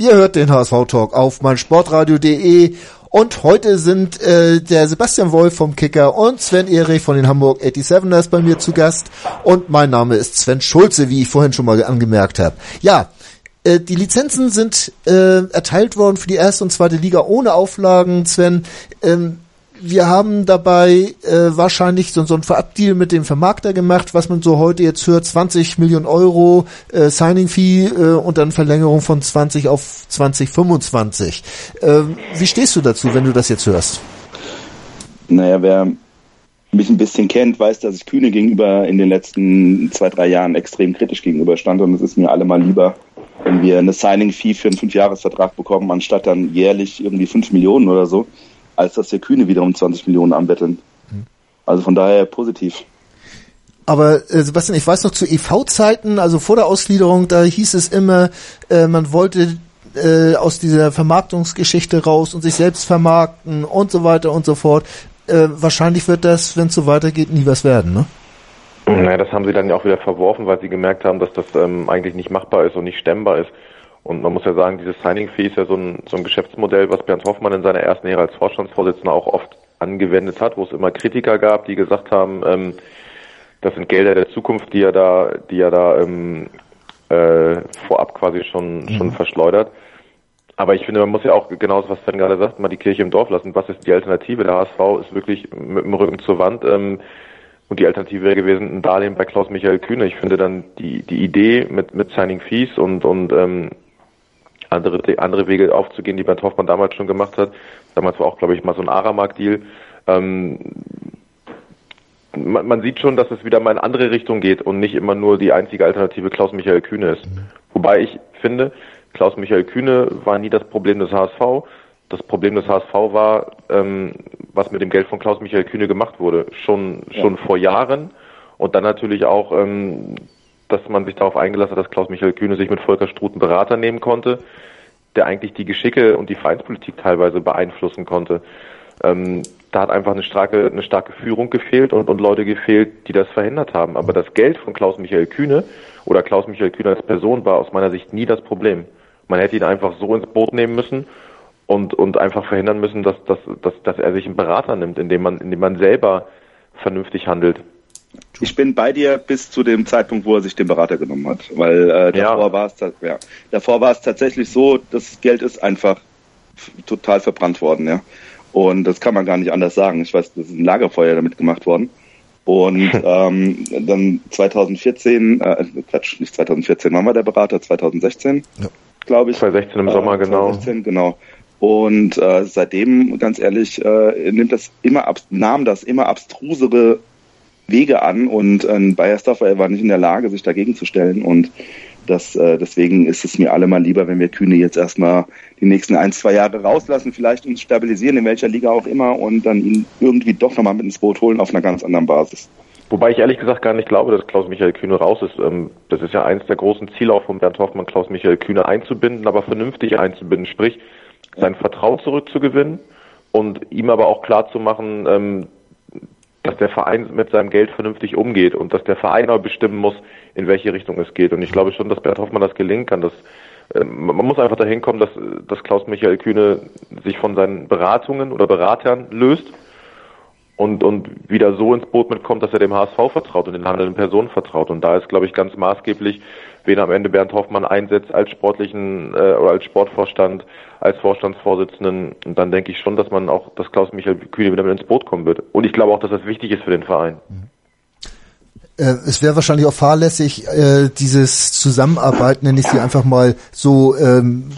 Ihr hört den HSV Talk auf meinsportradio.de und heute sind äh, der Sebastian Wolf vom Kicker und Sven Erich von den Hamburg 87ers bei mir zu Gast und mein Name ist Sven Schulze, wie ich vorhin schon mal angemerkt habe. Ja, äh, die Lizenzen sind äh, erteilt worden für die erste und zweite Liga ohne Auflagen. Sven, ähm, wir haben dabei äh, wahrscheinlich so, so ein Verabdeal mit dem Vermarkter gemacht, was man so heute jetzt hört, 20 Millionen Euro äh, Signing Fee äh, und dann Verlängerung von 20 auf 2025. Äh, wie stehst du dazu, wenn du das jetzt hörst? Naja, wer mich ein bisschen kennt, weiß, dass ich Kühne gegenüber in den letzten zwei, drei Jahren extrem kritisch gegenüber stand und es ist mir allemal lieber, wenn wir eine Signing Fee für einen Fünfjahresvertrag bekommen, anstatt dann jährlich irgendwie fünf Millionen oder so als dass wir Kühne wieder um 20 Millionen anbetteln. Also von daher positiv. Aber äh, Sebastian, ich weiß noch zu EV-Zeiten, also vor der Ausgliederung, da hieß es immer, äh, man wollte äh, aus dieser Vermarktungsgeschichte raus und sich selbst vermarkten und so weiter und so fort. Äh, wahrscheinlich wird das, wenn es so weitergeht, nie was werden, ne? Naja, das haben sie dann ja auch wieder verworfen, weil sie gemerkt haben, dass das ähm, eigentlich nicht machbar ist und nicht stemmbar ist. Und man muss ja sagen, dieses Signing-Fee ist ja so ein, so ein Geschäftsmodell, was Bernd Hoffmann in seiner ersten Ehre als Vorstandsvorsitzender auch oft angewendet hat, wo es immer Kritiker gab, die gesagt haben, ähm, das sind Gelder der Zukunft, die er da, die er da ähm, äh, vorab quasi schon, mhm. schon verschleudert. Aber ich finde, man muss ja auch genau das, was Sven gerade sagt, mal die Kirche im Dorf lassen. Was ist die Alternative? Der HSV ist wirklich mit dem Rücken zur Wand. Ähm, und die Alternative wäre gewesen, ein Darlehen bei Klaus Michael Kühne. Ich finde dann die, die Idee mit, mit Signing Fees und, und ähm, andere, andere Wege aufzugehen, die Bernd Hoffmann damals schon gemacht hat. Damals war auch, glaube ich, mal so ein Aramark-Deal. Ähm, man, man, sieht schon, dass es wieder mal in andere Richtung geht und nicht immer nur die einzige Alternative Klaus-Michael Kühne ist. Wobei ich finde, Klaus-Michael Kühne war nie das Problem des HSV. Das Problem des HSV war, ähm, was mit dem Geld von Klaus-Michael Kühne gemacht wurde. Schon, schon ja. vor Jahren. Und dann natürlich auch ähm, dass man sich darauf eingelassen hat, dass Klaus-Michael Kühne sich mit Volker Struth einen Berater nehmen konnte, der eigentlich die Geschicke und die Vereinspolitik teilweise beeinflussen konnte. Ähm, da hat einfach eine starke, eine starke Führung gefehlt und, und Leute gefehlt, die das verhindert haben. Aber das Geld von Klaus-Michael Kühne oder Klaus-Michael Kühne als Person war aus meiner Sicht nie das Problem. Man hätte ihn einfach so ins Boot nehmen müssen und, und einfach verhindern müssen, dass, dass, dass, dass er sich einen Berater nimmt, indem man, indem man selber vernünftig handelt. Ich bin bei dir bis zu dem Zeitpunkt, wo er sich den Berater genommen hat, weil äh, davor ja. war es ja, davor war es tatsächlich so, das Geld ist einfach total verbrannt worden, ja. Und das kann man gar nicht anders sagen. Ich weiß, das ist ein Lagerfeuer damit gemacht worden. Und ähm, dann 2014, äh, Quatsch, nicht 2014, wann war der Berater? 2016, Ja. glaube ich. 2016 im Sommer, genau. 2016, genau. Und äh, seitdem, ganz ehrlich, äh, nimmt das immer ab, nahm das immer abstrusere Wege an und äh, Bayersdorfer war nicht in der Lage, sich dagegen zu stellen. Und das, äh, deswegen ist es mir allemal lieber, wenn wir Kühne jetzt erstmal die nächsten ein, zwei Jahre rauslassen, vielleicht uns stabilisieren, in welcher Liga auch immer, und dann ihn irgendwie doch nochmal mit ins Boot holen auf einer ganz anderen Basis. Wobei ich ehrlich gesagt gar nicht glaube, dass Klaus-Michael Kühne raus ist. Ähm, Das ist ja eins der großen Ziele auch von Bernd Hoffmann, Klaus-Michael Kühne einzubinden, aber vernünftig einzubinden, sprich sein Vertrauen zurückzugewinnen und ihm aber auch klar zu machen, ähm, dass der Verein mit seinem Geld vernünftig umgeht und dass der Verein auch bestimmen muss, in welche Richtung es geht. Und ich glaube schon, dass Bernd Hoffmann das gelingen kann. Dass, ähm, man muss einfach dahin kommen, dass, dass Klaus-Michael Kühne sich von seinen Beratungen oder Beratern löst und, und wieder so ins Boot mitkommt, dass er dem HSV vertraut und den handelnden Personen vertraut. Und da ist, glaube ich, ganz maßgeblich, wen am Ende Bernd Hoffmann einsetzt als sportlichen äh, oder als Sportvorstand, als Vorstandsvorsitzenden. Und dann denke ich schon, dass man auch, dass Klaus-Michael Kühne wieder mit ins Boot kommen wird. Und ich glaube auch, dass das wichtig ist für den Verein. Äh, es wäre wahrscheinlich auch fahrlässig, äh, dieses Zusammenarbeiten, nenne ich sie einfach mal so, ähm,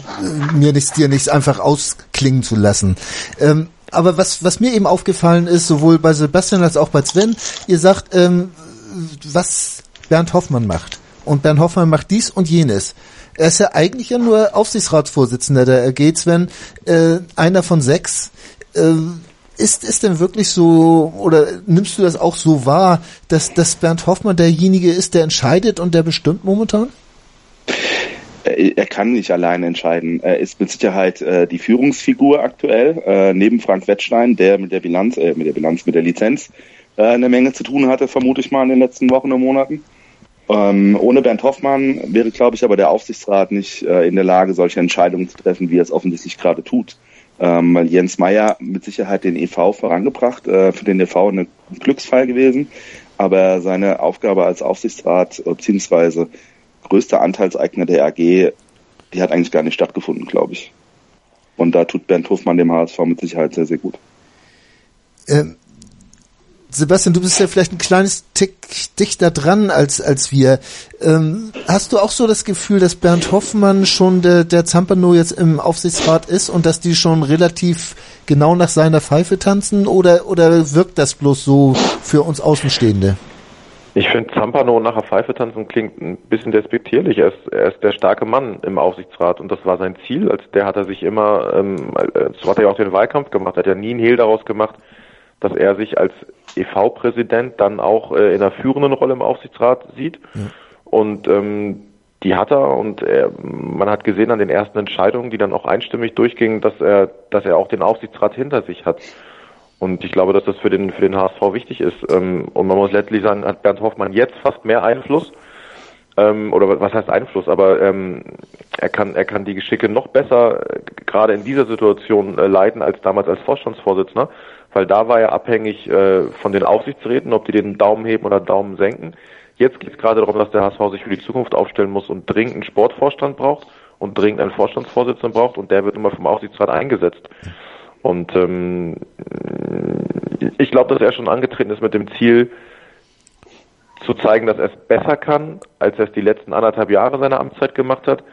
mir nichts, dir nichts einfach ausklingen zu lassen. Ähm, aber was, was mir eben aufgefallen ist, sowohl bei Sebastian als auch bei Sven, ihr sagt, ähm, was Bernd Hoffmann macht. Und Bernd Hoffmann macht dies und jenes. Er ist ja eigentlich ja nur Aufsichtsratsvorsitzender der RG, Sven, äh, einer von sechs. Äh, ist es denn wirklich so, oder nimmst du das auch so wahr, dass, dass Bernd Hoffmann derjenige ist, der entscheidet und der bestimmt momentan? Er er kann nicht alleine entscheiden. Er ist mit Sicherheit äh, die Führungsfigur aktuell, äh, neben Frank Wettstein, der mit der Bilanz, äh, mit der Bilanz, mit der Lizenz äh, eine Menge zu tun hatte, vermute ich mal in den letzten Wochen und Monaten. Ähm, ohne Bernd Hoffmann wäre, glaube ich, aber der Aufsichtsrat nicht äh, in der Lage, solche Entscheidungen zu treffen, wie er es offensichtlich gerade tut. Ähm, weil Jens Meyer mit Sicherheit den EV vorangebracht, äh, für den EV ein Glücksfall gewesen. Aber seine Aufgabe als Aufsichtsrat beziehungsweise größter Anteilseigner der AG, die hat eigentlich gar nicht stattgefunden, glaube ich. Und da tut Bernd Hofmann dem HSV mit Sicherheit sehr, sehr gut. Ähm, Sebastian, du bist ja vielleicht ein kleines Tick dichter dran als, als wir. Ähm, hast du auch so das Gefühl, dass Bernd Hoffmann schon der, der Zampano jetzt im Aufsichtsrat ist und dass die schon relativ genau nach seiner Pfeife tanzen oder, oder wirkt das bloß so für uns Außenstehende? Ich finde, Zampano nachher Pfeife tanzen klingt ein bisschen despektierlich. Er ist, er ist der starke Mann im Aufsichtsrat und das war sein Ziel. Als der hat er sich immer, ähm, äh, so hat er ja auch den Wahlkampf gemacht, hat ja nie einen Hehl daraus gemacht, dass er sich als EV-Präsident dann auch äh, in einer führenden Rolle im Aufsichtsrat sieht. Und ähm, die hat er und er, man hat gesehen an den ersten Entscheidungen, die dann auch einstimmig durchgingen, dass er, dass er auch den Aufsichtsrat hinter sich hat. Und ich glaube, dass das für den, für den HSV wichtig ist. Ähm, und man muss letztlich sagen, hat Bernd Hoffmann jetzt fast mehr Einfluss. Ähm, oder was heißt Einfluss? Aber ähm, er kann, er kann die Geschicke noch besser, äh, gerade in dieser Situation, äh, leiten als damals als Vorstandsvorsitzender. Weil da war er abhängig äh, von den Aufsichtsräten, ob die den Daumen heben oder Daumen senken. Jetzt geht es gerade darum, dass der HSV sich für die Zukunft aufstellen muss und dringend einen Sportvorstand braucht und dringend einen Vorstandsvorsitzenden braucht und der wird immer vom Aufsichtsrat eingesetzt. Und ähm, ich glaube, dass er schon angetreten ist mit dem Ziel, zu zeigen, dass er es besser kann, als er es die letzten anderthalb Jahre seiner Amtszeit gemacht hat.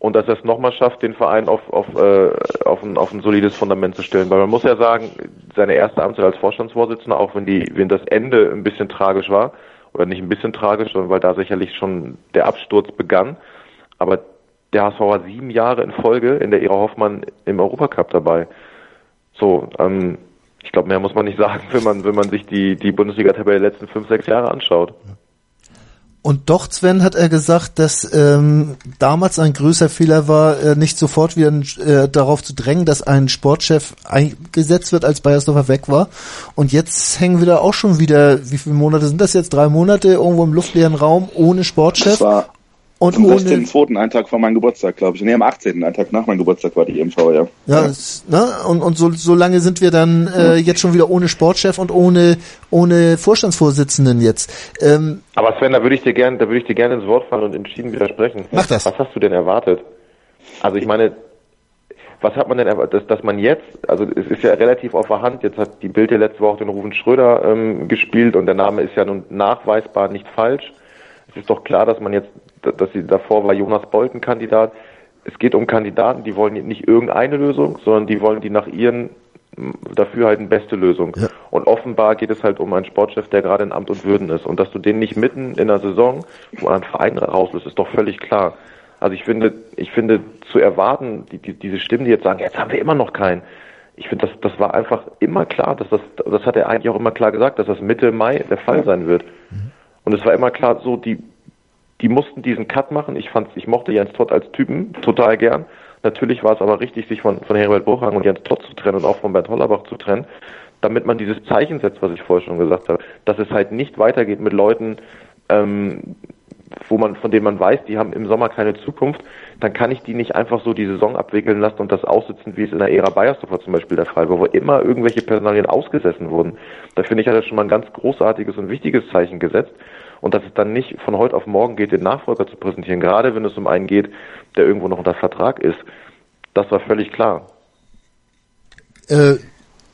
Und dass er es nochmal schafft, den Verein auf, auf, äh, auf, ein, auf ein solides Fundament zu stellen. Weil man muss ja sagen, seine erste Amtszeit als Vorstandsvorsitzender, auch wenn die, wenn das Ende ein bisschen tragisch war, oder nicht ein bisschen tragisch, sondern weil da sicherlich schon der Absturz begann, aber der HSV war sieben Jahre in Folge in der Ära Hoffmann im Europacup dabei. So, ähm, ich glaube, mehr muss man nicht sagen, wenn man, wenn man sich die, die Bundesliga-Tabelle der letzten fünf, sechs Jahre anschaut. Und doch, Sven, hat er gesagt, dass ähm, damals ein größer Fehler war, äh, nicht sofort wieder äh, darauf zu drängen, dass ein Sportchef eingesetzt wird, als Bayersdorfer weg war. Und jetzt hängen wir da auch schon wieder, wie viele Monate sind das jetzt? Drei Monate irgendwo im luftleeren Raum ohne Sportchef. Das war und am ohne 16.2., einen Tag vor meinem Geburtstag, glaube ich. Nee, am 18., einen Tag nach meinem Geburtstag war die EMV, ja. Ja, es, ne? und, und so, so lange sind wir dann äh, jetzt schon wieder ohne Sportchef und ohne ohne Vorstandsvorsitzenden jetzt. Ähm, Aber Sven, da würde ich dir gerne, da würde ich dir gerne ins Wort fallen und entschieden widersprechen. Mach das. Was hast du denn erwartet? Also ich meine, was hat man denn erwartet, dass, dass man jetzt, also es ist ja relativ auf der Hand, jetzt hat die Bild ja letzte Woche den Rufen Schröder ähm, gespielt und der Name ist ja nun nachweisbar nicht falsch. Es ist doch klar, dass man jetzt, dass sie davor war Jonas Bolten Kandidat. Es geht um Kandidaten, die wollen nicht irgendeine Lösung, sondern die wollen die nach ihren dafür halt eine beste Lösung. Ja. Und offenbar geht es halt um einen Sportchef, der gerade in Amt und Würden ist. Und dass du den nicht mitten in der Saison, wo ein Verein rauslässt, ist doch völlig klar. Also ich finde, ich finde zu erwarten, die, die, diese Stimmen, die jetzt sagen, jetzt haben wir immer noch keinen. Ich finde, das, das war einfach immer klar, dass das, das hat er eigentlich auch immer klar gesagt, dass das Mitte Mai der Fall sein wird. Mhm. Und es war immer klar, so die, die mussten diesen Cut machen. Ich fand, ich mochte Jens Todd als Typen total gern. Natürlich war es aber richtig, sich von, von Herbert Bruchhagen und Jens Todd zu trennen und auch von Bernd Hollerbach zu trennen, damit man dieses Zeichen setzt, was ich vorher schon gesagt habe, dass es halt nicht weitergeht mit Leuten, ähm, wo man, von denen man weiß, die haben im Sommer keine Zukunft, dann kann ich die nicht einfach so die Saison abwickeln lassen und das aussitzen, wie es in der Ära Bayersdorfer zum Beispiel der Fall war, wo immer irgendwelche Personalien ausgesessen wurden. Da finde ich, hat er schon mal ein ganz großartiges und wichtiges Zeichen gesetzt. Und dass es dann nicht von heute auf morgen geht, den Nachfolger zu präsentieren, gerade wenn es um einen geht, der irgendwo noch unter Vertrag ist, das war völlig klar. Äh,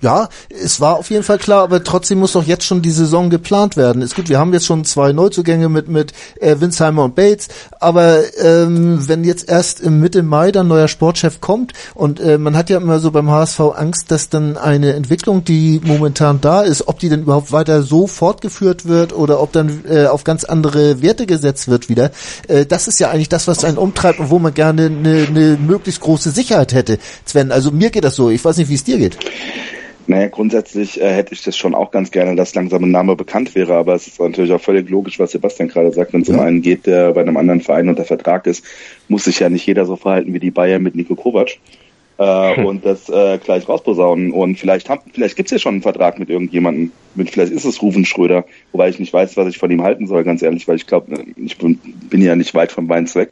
ja, es war auf jeden Fall klar, aber trotzdem muss doch jetzt schon die Saison geplant werden. Ist gut, wir haben jetzt schon zwei Neuzugänge mit mit äh, Winsheimer und Bates, aber ähm, wenn jetzt erst im Mitte Mai dann neuer Sportchef kommt und äh, man hat ja immer so beim HSV Angst, dass dann eine Entwicklung, die momentan da ist, ob die denn überhaupt weiter so fortgeführt wird oder ob dann äh, auf ganz andere Werte gesetzt wird wieder. Äh, das ist ja eigentlich das, was einen umtreibt und wo man gerne eine, eine möglichst große Sicherheit hätte. Sven, also mir geht das so. Ich weiß nicht, wie es dir geht. Naja, grundsätzlich äh, hätte ich das schon auch ganz gerne, dass langsam ein Name bekannt wäre, aber es ist natürlich auch völlig logisch, was Sebastian gerade sagt. Wenn es ja. um einen geht, der bei einem anderen Verein unter Vertrag ist, muss sich ja nicht jeder so verhalten wie die Bayern mit Nico Kovac äh, hm. und das äh, gleich rausposaunen. Und vielleicht haben, vielleicht gibt's ja schon einen Vertrag mit irgendjemandem. Mit, vielleicht ist es Rufen Schröder, wobei ich nicht weiß, was ich von ihm halten soll, ganz ehrlich, weil ich glaube, ich bin, bin ja nicht weit vom Beins weg.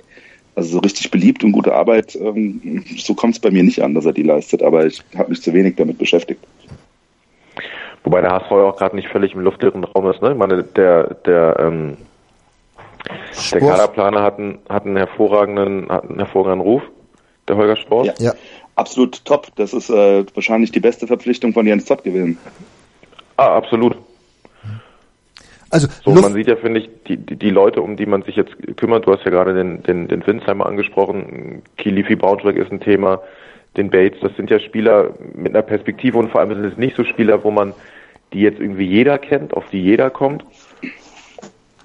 Also so richtig beliebt und gute Arbeit, ähm, so kommt es bei mir nicht an, dass er die leistet, aber ich habe mich zu wenig damit beschäftigt. Wobei der HSV ja auch gerade nicht völlig im luftleeren Raum ist. Ne? Ich meine, der, der, ähm, der Kaderplaner hat einen, hat einen hervorragenden, hat einen hervorragenden Ruf, der Holger Sport. Ja, ja. absolut top. Das ist äh, wahrscheinlich die beste Verpflichtung von Jens Zott gewesen. Ah, absolut. Also so, man sieht ja, finde ich, die, die, die Leute, um die man sich jetzt kümmert, du hast ja gerade den, den, den Winsheimer angesprochen, Kilifi Braunschweig ist ein Thema, den Bates, das sind ja Spieler mit einer Perspektive und vor allem sind es nicht so Spieler, wo man die jetzt irgendwie jeder kennt, auf die jeder kommt.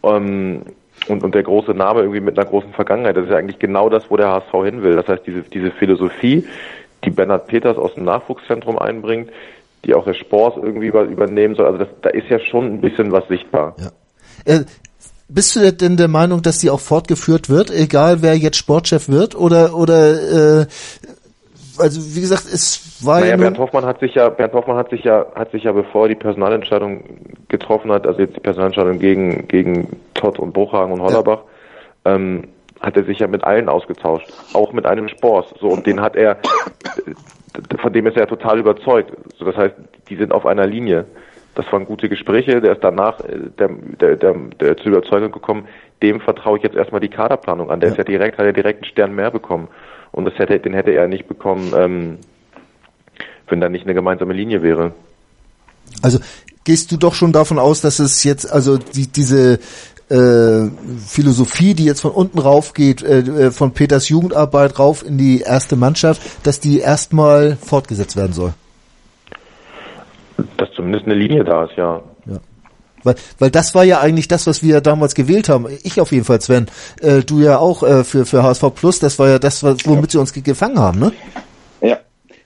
Ähm, und, und der große Name irgendwie mit einer großen Vergangenheit, das ist ja eigentlich genau das, wo der HSV hin will. Das heißt, diese, diese Philosophie, die Bernhard Peters aus dem Nachwuchszentrum einbringt, die auch der Sport irgendwie übernehmen soll. Also das, da ist ja schon ein bisschen was sichtbar. Ja. Äh, bist du denn der Meinung, dass die auch fortgeführt wird, egal wer jetzt Sportchef wird, oder oder äh, also wie gesagt, es war naja, ja Bernd Hoffmann hat sich ja Bernd Hoffmann hat sich ja hat sich ja bevor die Personalentscheidung getroffen hat, also jetzt die Personalentscheidung gegen gegen Todd und Bruchhagen und Hollerbach, ja. ähm, hat er sich ja mit allen ausgetauscht, auch mit einem Sport. So und den hat er von dem ist er total überzeugt. So, das heißt, die sind auf einer Linie. Das waren gute Gespräche. Der ist danach äh, der, der, der, der zur Überzeugung gekommen, dem vertraue ich jetzt erstmal die Kaderplanung an. Der ja. ist ja direkt, hat er direkt einen Stern mehr bekommen. Und das hätte, den hätte er nicht bekommen, ähm, wenn da nicht eine gemeinsame Linie wäre. Also gehst du doch schon davon aus, dass es jetzt, also die, diese äh, Philosophie, die jetzt von unten rauf geht, äh, äh, von Peters Jugendarbeit rauf in die erste Mannschaft, dass die erstmal fortgesetzt werden soll. Dass zumindest eine Linie da ist, ja. ja. Weil, weil das war ja eigentlich das, was wir damals gewählt haben. Ich auf jeden Fall, Sven. Äh, du ja auch äh, für, für HSV Plus. Das war ja das, womit ja. sie uns gefangen haben, ne?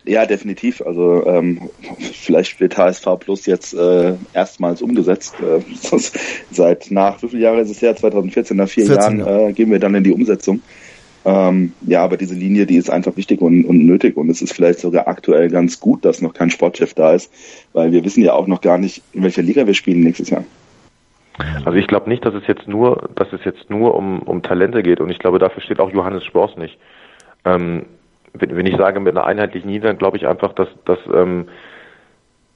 Ja, definitiv. Also ähm, vielleicht wird HSV Plus jetzt äh, erstmals umgesetzt. Äh, seit nach wie viele Jahre ist es her? 2014, nach vier 14, Jahren äh, gehen wir dann in die Umsetzung. Ähm, ja, aber diese Linie, die ist einfach wichtig und, und nötig und es ist vielleicht sogar aktuell ganz gut, dass noch kein Sportchef da ist, weil wir wissen ja auch noch gar nicht, in welcher Liga wir spielen nächstes Jahr. Also ich glaube nicht, dass es jetzt nur, dass es jetzt nur um, um Talente geht und ich glaube, dafür steht auch Johannes Spors nicht. Ähm, wenn, ich sage mit einer einheitlichen Linie, dann glaube ich einfach, dass, dass, ähm,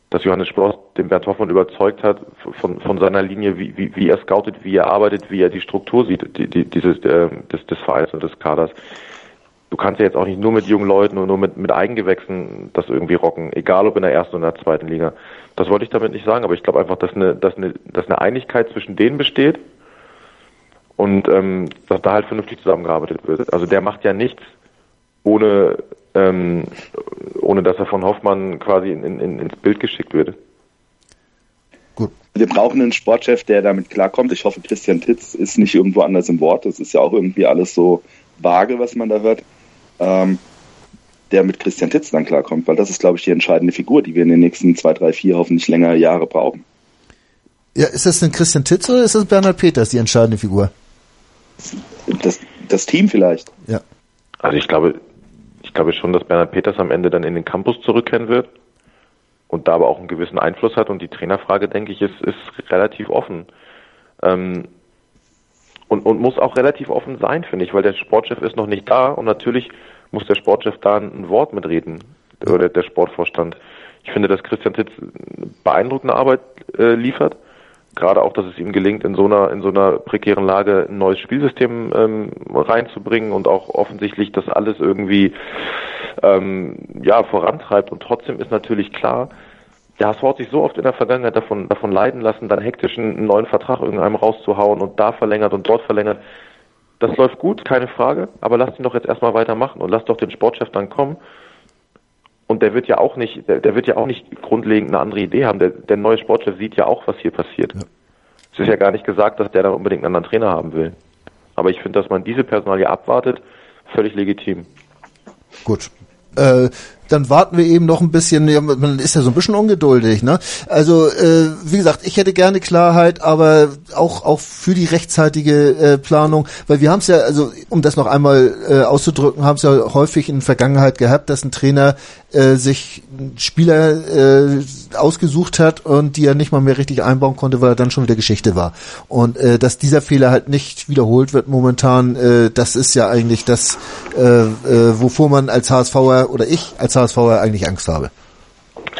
dass Johannes Spross den Bert Hoffmann überzeugt hat von, von seiner Linie, wie, wie, wie er scoutet, wie er arbeitet, wie er die Struktur sieht, die, die, dieses, äh, des, des Vereins und des Kaders. du kannst ja jetzt auch nicht nur mit jungen Leuten und nur mit, mit Eigengewächsen das irgendwie rocken, egal ob in der ersten oder der zweiten Liga. Das wollte ich damit nicht sagen, aber ich glaube einfach, dass eine, dass eine, dass eine Einigkeit zwischen denen besteht und ähm, dass da halt vernünftig zusammengearbeitet wird. Also der macht ja nichts, ohne, ähm, ohne dass er von Hoffmann quasi in, in, ins Bild geschickt wird. Gut. Wir brauchen einen Sportchef, der damit klarkommt. Ich hoffe, Christian Titz ist nicht irgendwo anders im Wort. Das ist ja auch irgendwie alles so vage, was man da hört. Ähm, der mit Christian Titz dann klarkommt, weil das ist, glaube ich, die entscheidende Figur, die wir in den nächsten zwei, drei, vier, hoffentlich länger Jahre brauchen. Ja, ist das denn Christian Titz oder ist das Bernhard Peters die entscheidende Figur? Das, das Team vielleicht. Ja. Also ich glaube, ich glaube schon, dass Bernhard Peters am Ende dann in den Campus zurückkehren wird und da aber auch einen gewissen Einfluss hat und die Trainerfrage, denke ich, ist, ist relativ offen. Ähm, und, und muss auch relativ offen sein, finde ich, weil der Sportchef ist noch nicht da und natürlich muss der Sportchef da ein Wort mitreden oder der Sportvorstand. Ich finde, dass Christian Titz beeindruckende Arbeit äh, liefert gerade auch, dass es ihm gelingt, in so einer in so einer prekären Lage ein neues Spielsystem ähm, reinzubringen und auch offensichtlich das alles irgendwie ähm, ja vorantreibt. Und trotzdem ist natürlich klar, der HSV hat sich so oft in der Vergangenheit davon davon leiden lassen, dann hektisch einen neuen Vertrag irgendeinem rauszuhauen und da verlängert und dort verlängert. Das läuft gut, keine Frage, aber lasst ihn doch jetzt erstmal weitermachen und lasst doch den Sportchef dann kommen und der wird ja auch nicht, der, der, wird ja auch nicht grundlegend eine andere Idee haben. Der, der neue Sportchef sieht ja auch, was hier passiert. Ja. Es ist ja gar nicht gesagt, dass der dann unbedingt einen anderen Trainer haben will. Aber ich finde, dass man diese Personalie abwartet, völlig legitim. Gut. Äh, dann warten wir eben noch ein bisschen, ja, man ist ja so ein bisschen ungeduldig, ne? Also, äh, wie gesagt, ich hätte gerne Klarheit, aber auch, auch für die rechtzeitige äh, Planung, weil wir haben es ja, also um das noch einmal äh, auszudrücken, haben es ja häufig in der Vergangenheit gehabt, dass ein Trainer äh, sich Spieler äh, ausgesucht hat und die er nicht mal mehr richtig einbauen konnte, weil er dann schon wieder Geschichte war. Und äh, dass dieser Fehler halt nicht wiederholt wird momentan, äh, das ist ja eigentlich das, äh, äh, wovor man als HSVer oder ich als HSVer eigentlich Angst habe.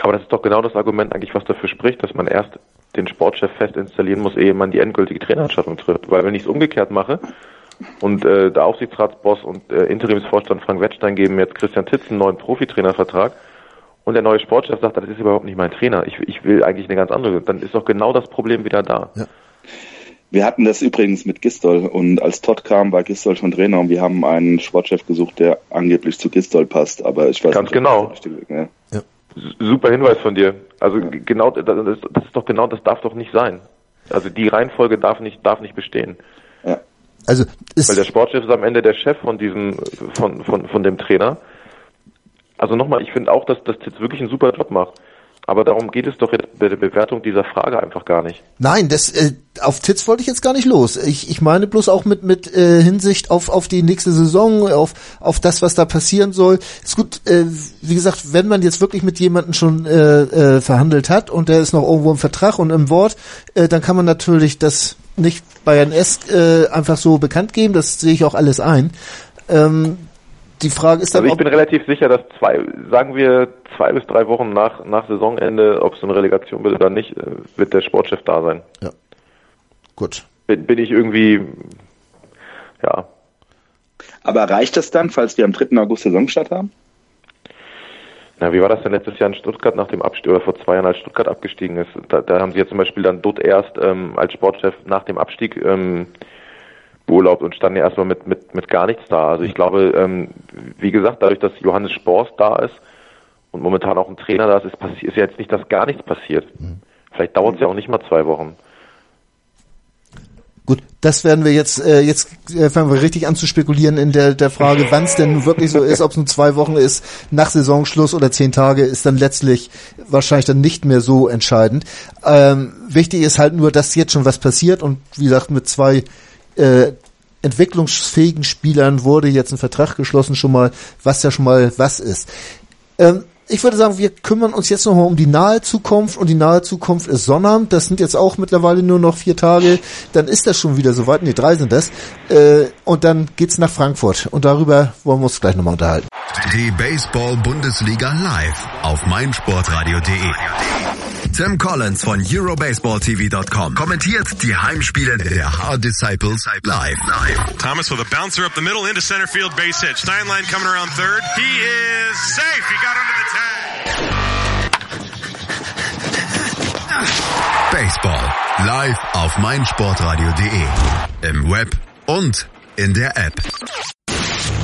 Aber das ist doch genau das Argument eigentlich, was dafür spricht, dass man erst den Sportchef fest installieren muss, ehe man die endgültige Trainerentscheidung trifft. Weil wenn ich es umgekehrt mache und äh, der Aufsichtsratsboss und äh, Interimsvorstand Frank Wettstein geben jetzt Christian Titz einen neuen Profitrainervertrag und der neue Sportchef sagt, das ist überhaupt nicht mein Trainer, ich, ich will eigentlich eine ganz andere, dann ist doch genau das Problem wieder da. Ja. Wir hatten das übrigens mit Gistol und als Todd kam, war Gistol schon Trainer und wir haben einen Sportchef gesucht, der angeblich zu Gistol passt, aber ich weiß Ganz nicht. genau. Ja. Ja. Super Hinweis von dir. Also ja. genau, das ist, das ist doch genau, das darf doch nicht sein. Also die Reihenfolge darf nicht, darf nicht bestehen. Also ist Weil der Sportchef ist am Ende der Chef von diesem, von, von, von dem Trainer. Also nochmal, ich finde auch, dass das jetzt wirklich einen super Job macht. Aber darum geht es doch jetzt bei der Bewertung dieser Frage einfach gar nicht. Nein, das äh, auf Titz wollte ich jetzt gar nicht los. Ich, ich meine bloß auch mit mit äh, Hinsicht auf auf die nächste Saison, auf auf das, was da passieren soll. Ist gut. Äh, wie gesagt, wenn man jetzt wirklich mit jemandem schon äh, äh, verhandelt hat und der ist noch irgendwo im Vertrag und im Wort, äh, dann kann man natürlich das nicht Bayern S äh, einfach so bekannt geben. Das sehe ich auch alles ein. Ähm, die Frage ist dann, also ich bin relativ sicher, dass zwei, sagen wir zwei bis drei Wochen nach, nach Saisonende, ob es eine Relegation wird oder nicht, äh, wird der Sportchef da sein. Ja. Gut. Bin, bin ich irgendwie, ja. Aber reicht das dann, falls wir am 3. August Saisonstart haben? Na, wie war das denn letztes Jahr in Stuttgart nach dem Abstieg oder vor zwei Jahren, als Stuttgart abgestiegen ist? Da, da haben sie ja zum Beispiel dann dort erst ähm, als Sportchef nach dem Abstieg ähm, beurlaubt und standen ja erstmal mit, mit, mit gar nichts da. Also ich glaube, ähm, wie gesagt, dadurch, dass Johannes Spors da ist und momentan auch ein Trainer da ist, ist, ist ja jetzt nicht, dass gar nichts passiert. Mhm. Vielleicht dauert es ja auch nicht mal zwei Wochen. Gut, das werden wir jetzt, äh, jetzt äh, fangen wir richtig an zu spekulieren in der, der Frage, wann es denn wirklich so ist, ob es nur zwei Wochen ist, nach Saisonschluss oder zehn Tage, ist dann letztlich wahrscheinlich dann nicht mehr so entscheidend. Ähm, wichtig ist halt nur, dass jetzt schon was passiert und wie gesagt, mit zwei äh, entwicklungsfähigen Spielern wurde jetzt ein Vertrag geschlossen schon mal, was ja schon mal was ist. Ähm, ich würde sagen, wir kümmern uns jetzt nochmal um die nahe Zukunft und die nahe Zukunft ist Sonnabend. Das sind jetzt auch mittlerweile nur noch vier Tage. Dann ist das schon wieder soweit. Nee, drei sind das. Äh, und dann geht's nach Frankfurt. Und darüber wollen wir uns gleich nochmal unterhalten. Die Baseball-Bundesliga live auf meinsportradio.de. Tim Collins von EuroBaseballTV.com kommentiert die Heimspiele der Hard Disciples live. Thomas with a bouncer up the middle into center field base hit. Steinlein coming around third. He is safe. He got under the tag. Baseball live auf meinsportradio.de. Im Web und in der App.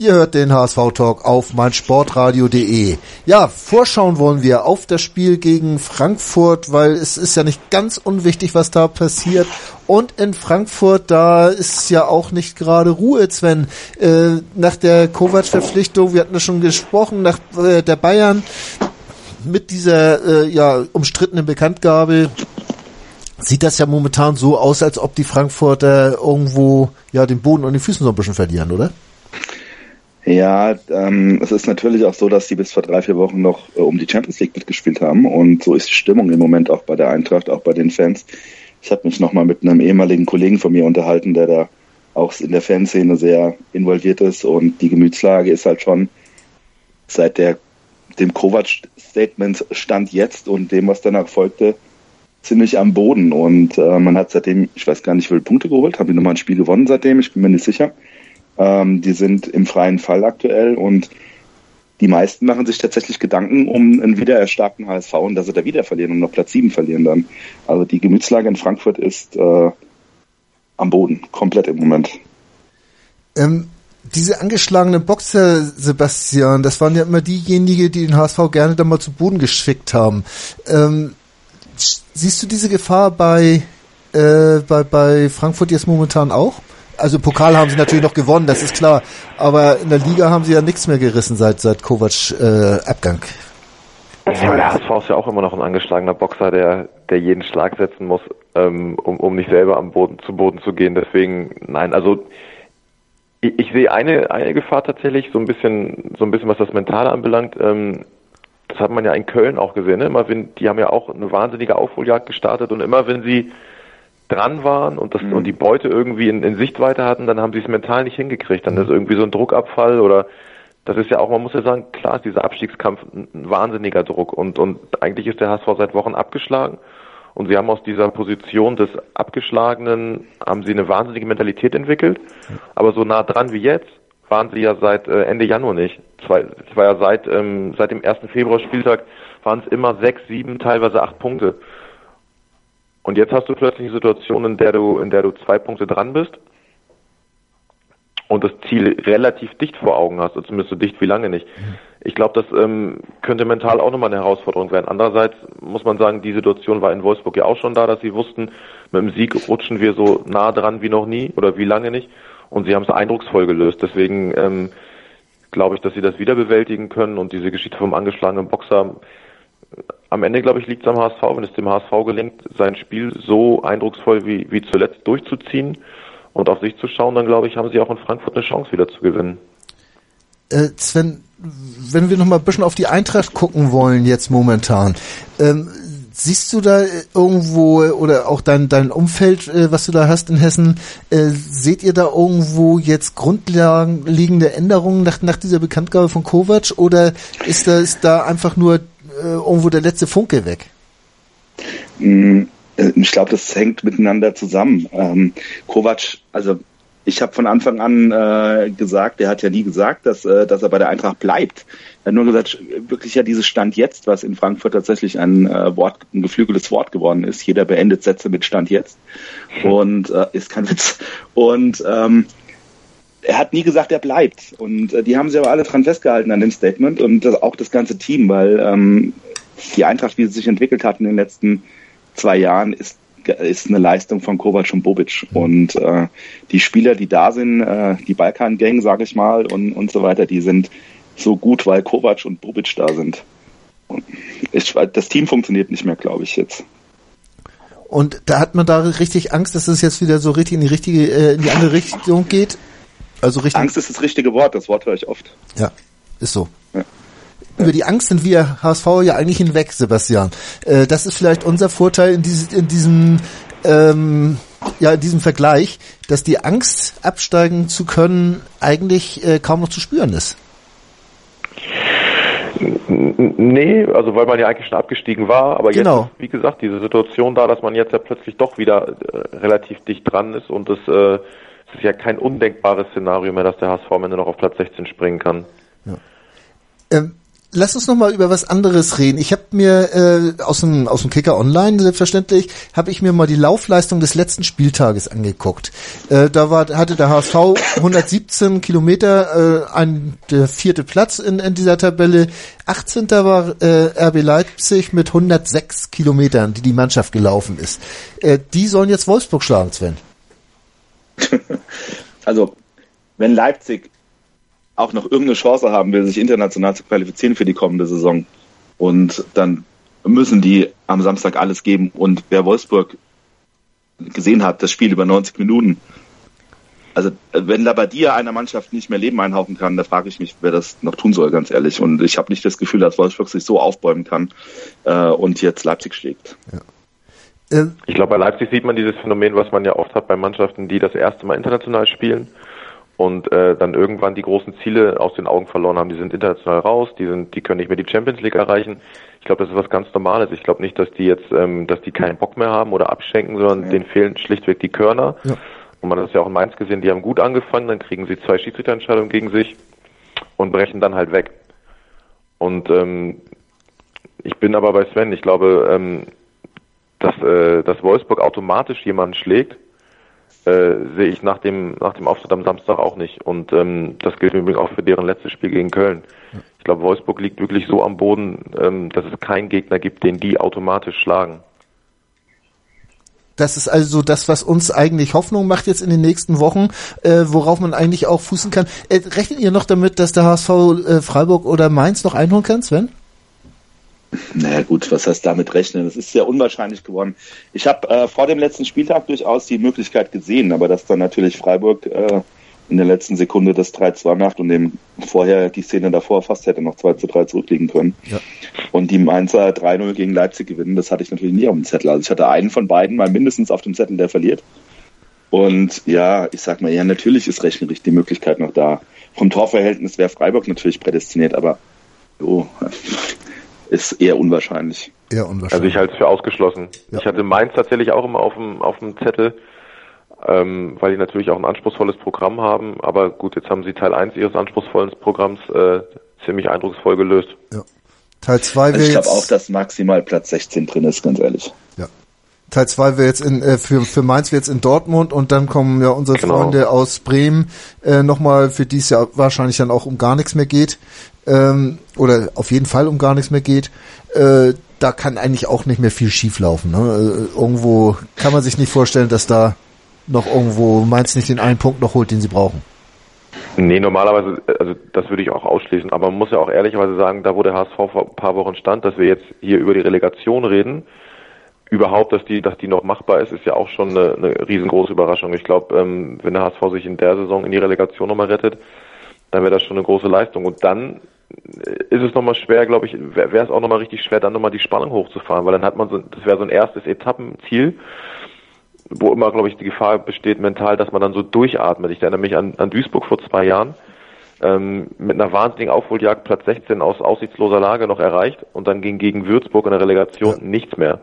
Ihr hört den HSV-Talk auf meinsportradio.de. Ja, vorschauen wollen wir auf das Spiel gegen Frankfurt, weil es ist ja nicht ganz unwichtig, was da passiert. Und in Frankfurt, da ist ja auch nicht gerade Ruhe, Sven. Äh, nach der Kovac-Verpflichtung, wir hatten das schon gesprochen, nach äh, der Bayern mit dieser äh, ja umstrittenen Bekanntgabe sieht das ja momentan so aus, als ob die Frankfurter irgendwo ja den Boden und den Füßen so ein bisschen verlieren, oder? Ja, ähm, es ist natürlich auch so, dass sie bis vor drei, vier Wochen noch äh, um die Champions League mitgespielt haben und so ist die Stimmung im Moment auch bei der Eintracht, auch bei den Fans. Ich habe mich nochmal mit einem ehemaligen Kollegen von mir unterhalten, der da auch in der Fanszene sehr involviert ist und die Gemütslage ist halt schon seit der dem Kovac-Statement stand jetzt und dem, was danach folgte, ziemlich am Boden. Und äh, man hat seitdem, ich weiß gar nicht, wie viele Punkte geholt, haben die nochmal ein Spiel gewonnen seitdem, ich bin mir nicht sicher. Ähm, die sind im freien Fall aktuell und die meisten machen sich tatsächlich Gedanken um einen wieder erstarkten HSV und dass sie da wieder verlieren und noch Platz 7 verlieren dann. Also die Gemütslage in Frankfurt ist äh, am Boden, komplett im Moment. Ähm, diese angeschlagenen Boxer, Sebastian, das waren ja immer diejenigen, die den HSV gerne dann mal zu Boden geschickt haben. Ähm, siehst du diese Gefahr bei, äh, bei, bei Frankfurt jetzt momentan auch? Also Pokal haben sie natürlich noch gewonnen, das ist klar. Aber in der Liga haben sie ja nichts mehr gerissen seit, seit Kovac äh, Abgang. Ja, der HSV ist ja auch immer noch ein angeschlagener Boxer, der, der jeden Schlag setzen muss, ähm, um, um nicht selber am Boden zu Boden zu gehen. Deswegen, nein, also ich, ich sehe eine, eine Gefahr tatsächlich, so ein bisschen, so ein bisschen was das Mentale anbelangt. Ähm, das hat man ja in Köln auch gesehen. Ne? Immer wenn, die haben ja auch eine wahnsinnige Aufholjagd gestartet und immer wenn sie dran waren und das mhm. und die Beute irgendwie in, in Sichtweite hatten, dann haben sie es mental nicht hingekriegt. Dann ist irgendwie so ein Druckabfall oder das ist ja auch, man muss ja sagen, klar ist dieser Abstiegskampf ein, wahnsinniger Druck und, und eigentlich ist der HSV seit Wochen abgeschlagen und sie haben aus dieser Position des Abgeschlagenen, haben sie eine wahnsinnige Mentalität entwickelt, aber so nah dran wie jetzt waren sie ja seit äh, Ende Januar nicht. Es war, ja seit, ähm, seit dem ersten Februar-Spieltag waren es immer sechs, sieben, teilweise acht Punkte. Und jetzt hast du plötzlich eine Situation, in der du, in der du zwei Punkte dran bist und das Ziel relativ dicht vor Augen hast, zumindest so dicht wie lange nicht. Ich glaube, das ähm, könnte mental auch nochmal eine Herausforderung werden. Andererseits muss man sagen, die Situation war in Wolfsburg ja auch schon da, dass sie wussten, mit dem Sieg rutschen wir so nah dran wie noch nie oder wie lange nicht. Und sie haben es eindrucksvoll gelöst. Deswegen ähm, glaube ich, dass sie das wieder bewältigen können und diese Geschichte vom angeschlagenen Boxer am Ende, glaube ich, liegt es am HSV, wenn es dem HSV gelingt, sein Spiel so eindrucksvoll wie, wie zuletzt durchzuziehen und auf sich zu schauen, dann glaube ich, haben sie auch in Frankfurt eine Chance wieder zu gewinnen. Äh, Sven, wenn wir noch mal ein bisschen auf die Eintracht gucken wollen jetzt momentan, ähm, siehst du da irgendwo oder auch dein dein Umfeld, äh, was du da hast in Hessen, äh, seht ihr da irgendwo jetzt grundlegende Änderungen nach nach dieser Bekanntgabe von Kovac oder ist da ist da einfach nur irgendwo der letzte Funke weg? Mm, äh, ich glaube, das hängt miteinander zusammen. Ähm, Kovac, also ich habe von Anfang an äh, gesagt, er hat ja nie gesagt, dass, äh, dass er bei der Eintracht bleibt. Er hat nur gesagt, wirklich ja dieses Stand jetzt, was in Frankfurt tatsächlich ein äh, Wort, ein geflügeltes Wort geworden ist. Jeder beendet Sätze mit Stand jetzt. Und äh, ist kein Witz. Und ähm, er hat nie gesagt, er bleibt. Und äh, die haben sich aber alle dran festgehalten an dem Statement und das, auch das ganze Team, weil ähm, die Eintracht, wie sie sich entwickelt hat in den letzten zwei Jahren, ist ist eine Leistung von Kovac und Bobic. Und äh, die Spieler, die da sind, äh, die Balkan-Gang, sage ich mal, und, und so weiter, die sind so gut, weil Kovac und Bobic da sind. Ich, das Team funktioniert nicht mehr, glaube ich, jetzt. Und da hat man da richtig Angst, dass es jetzt wieder so richtig in die richtige, äh, in die andere Richtung geht? Also richtig. Angst ist das richtige Wort, das Wort höre ich oft. Ja, ist so. Ja. Über die Angst sind wir HSV ja eigentlich hinweg, Sebastian. Äh, das ist vielleicht unser Vorteil in, diese, in diesem ähm, ja in diesem Vergleich, dass die Angst absteigen zu können eigentlich äh, kaum noch zu spüren ist. Nee, also weil man ja eigentlich schon abgestiegen war, aber Genau. jetzt ist, wie gesagt, diese Situation da, dass man jetzt ja plötzlich doch wieder äh, relativ dicht dran ist und es, äh, es ist ja kein undenkbares Szenario mehr, dass der HSV am Ende noch auf Platz 16 springen kann. Ähm, lass uns noch mal über was anderes reden. Ich habe mir äh, aus dem aus dem Kicker Online selbstverständlich habe ich mir mal die Laufleistung des letzten Spieltages angeguckt. Äh, da war hatte der HSV 117 Kilometer, äh, ein der vierte Platz in, in dieser Tabelle. 18. war äh, RB Leipzig mit 106 Kilometern, die die Mannschaft gelaufen ist. Äh, die sollen jetzt Wolfsburg schlagen, Sven. Also, wenn Leipzig auch noch irgendeine Chance haben will, sich international zu qualifizieren für die kommende Saison, und dann müssen die am Samstag alles geben. Und wer Wolfsburg gesehen hat, das Spiel über 90 Minuten, also wenn Labadia einer Mannschaft nicht mehr Leben einhauchen kann, da frage ich mich, wer das noch tun soll, ganz ehrlich. Und ich habe nicht das Gefühl, dass Wolfsburg sich so aufbäumen kann äh, und jetzt Leipzig schlägt. Äh, Ich glaube, bei Leipzig sieht man dieses Phänomen, was man ja oft hat bei Mannschaften, die das erste Mal international spielen und äh, dann irgendwann die großen Ziele aus den Augen verloren haben. Die sind international raus, die sind, die können nicht mehr die Champions League erreichen. Ich glaube, das ist was ganz Normales. Ich glaube nicht, dass die jetzt, ähm, dass die keinen Bock mehr haben oder abschenken, sondern denen fehlen schlichtweg die Körner. Ja. Und man hat es ja auch in Mainz gesehen, die haben gut angefangen, dann kriegen sie zwei Schiedsrichterentscheidungen gegen sich und brechen dann halt weg. Und ähm, ich bin aber bei Sven, ich glaube, ähm, äh, dass Wolfsburg automatisch jemanden schlägt, äh, sehe ich nach dem, nach dem Auftritt am Samstag auch nicht. Und ähm, das gilt übrigens auch für deren letztes Spiel gegen Köln. Ich glaube, Wolfsburg liegt wirklich so am Boden, ähm, dass es keinen Gegner gibt, den die automatisch schlagen. Das ist also das, was uns eigentlich Hoffnung macht jetzt in den nächsten Wochen, äh, worauf man eigentlich auch fußen kann. Äh, rechnet ihr noch damit, dass der HSV äh, Freiburg oder Mainz noch einholen kann, Sven? Naja gut, was heißt damit rechnen? Das ist sehr unwahrscheinlich geworden. Ich habe äh, vor dem letzten Spieltag durchaus die Möglichkeit gesehen, aber dass dann natürlich Freiburg äh, in der letzten Sekunde das 3-2 macht und dem vorher die Szene davor fast hätte noch 2 3 zurückliegen können. Ja. Und die Mainzer 3-0 gegen Leipzig gewinnen, das hatte ich natürlich nie auf dem Zettel. Also ich hatte einen von beiden mal mindestens auf dem Zettel, der verliert. Und ja, ich sag mal, ja, natürlich ist rechnerisch die Möglichkeit noch da. Vom Torverhältnis wäre Freiburg natürlich prädestiniert, aber oh, ist eher unwahrscheinlich. Also unwahrscheinlich. ich halte es für ausgeschlossen. Ja. Ich hatte Mainz tatsächlich auch immer auf dem, auf demZettel, ähm, weil die natürlich auch ein anspruchsvolles Programm haben. Aber gut, jetzt haben sie Teil 1 ihres anspruchsvollen Programms äh, ziemlich eindrucksvoll gelöst. ja. Teil 2 Also wäre ich glaube auch, dass maximal Platz 16 drin ist, ganz ehrlich. ja. Teil 2 wäre jetzt in, äh, für, für Mainz wäre jetzt in Dortmund und dann kommen ja unsere Genau. Freunde aus Bremen äh, nochmal, für die es ja wahrscheinlich dann auch um gar nichts mehr geht. Ähm, oder auf jeden Fall um gar nichts mehr geht. Äh, da kann eigentlich auch nicht mehr viel schief laufen. Ne? Äh, irgendwo kann man sich nicht vorstellen, dass da noch irgendwo Mainz nicht den einen Punkt noch holt, den sie brauchen. Nee, normalerweise, also das würde ich auch ausschließen. Aber man muss ja auch ehrlicherweise sagen, da wo der HSV vor ein paar Wochen stand, dass wir jetzt hier über die Relegation reden, überhaupt, dass die, dass die noch machbar ist, ist ja auch schon eine, eine riesengroße Überraschung. Ich glaube, ähm, wenn der HSV sich in der Saison in die Relegation nochmal rettet, dann wäre das schon eine große Leistung. Und dann äh, ist es nochmal schwer, glaube ich, wäre es auch nochmal richtig schwer, dann nochmal die Spannung hochzufahren, weil dann hat man so, das wäre so ein erstes Etappenziel, wo immer, glaube ich, die Gefahr besteht mental, dass man dann so durchatmet. Ich erinnere mich an, an Duisburg vor zwei Jahren, ähm, mit einer wahnsinnigen Aufholjagd Platz 16 aus aussichtsloser Lage noch erreicht und dann ging gegen Würzburg in der Relegation nichts mehr.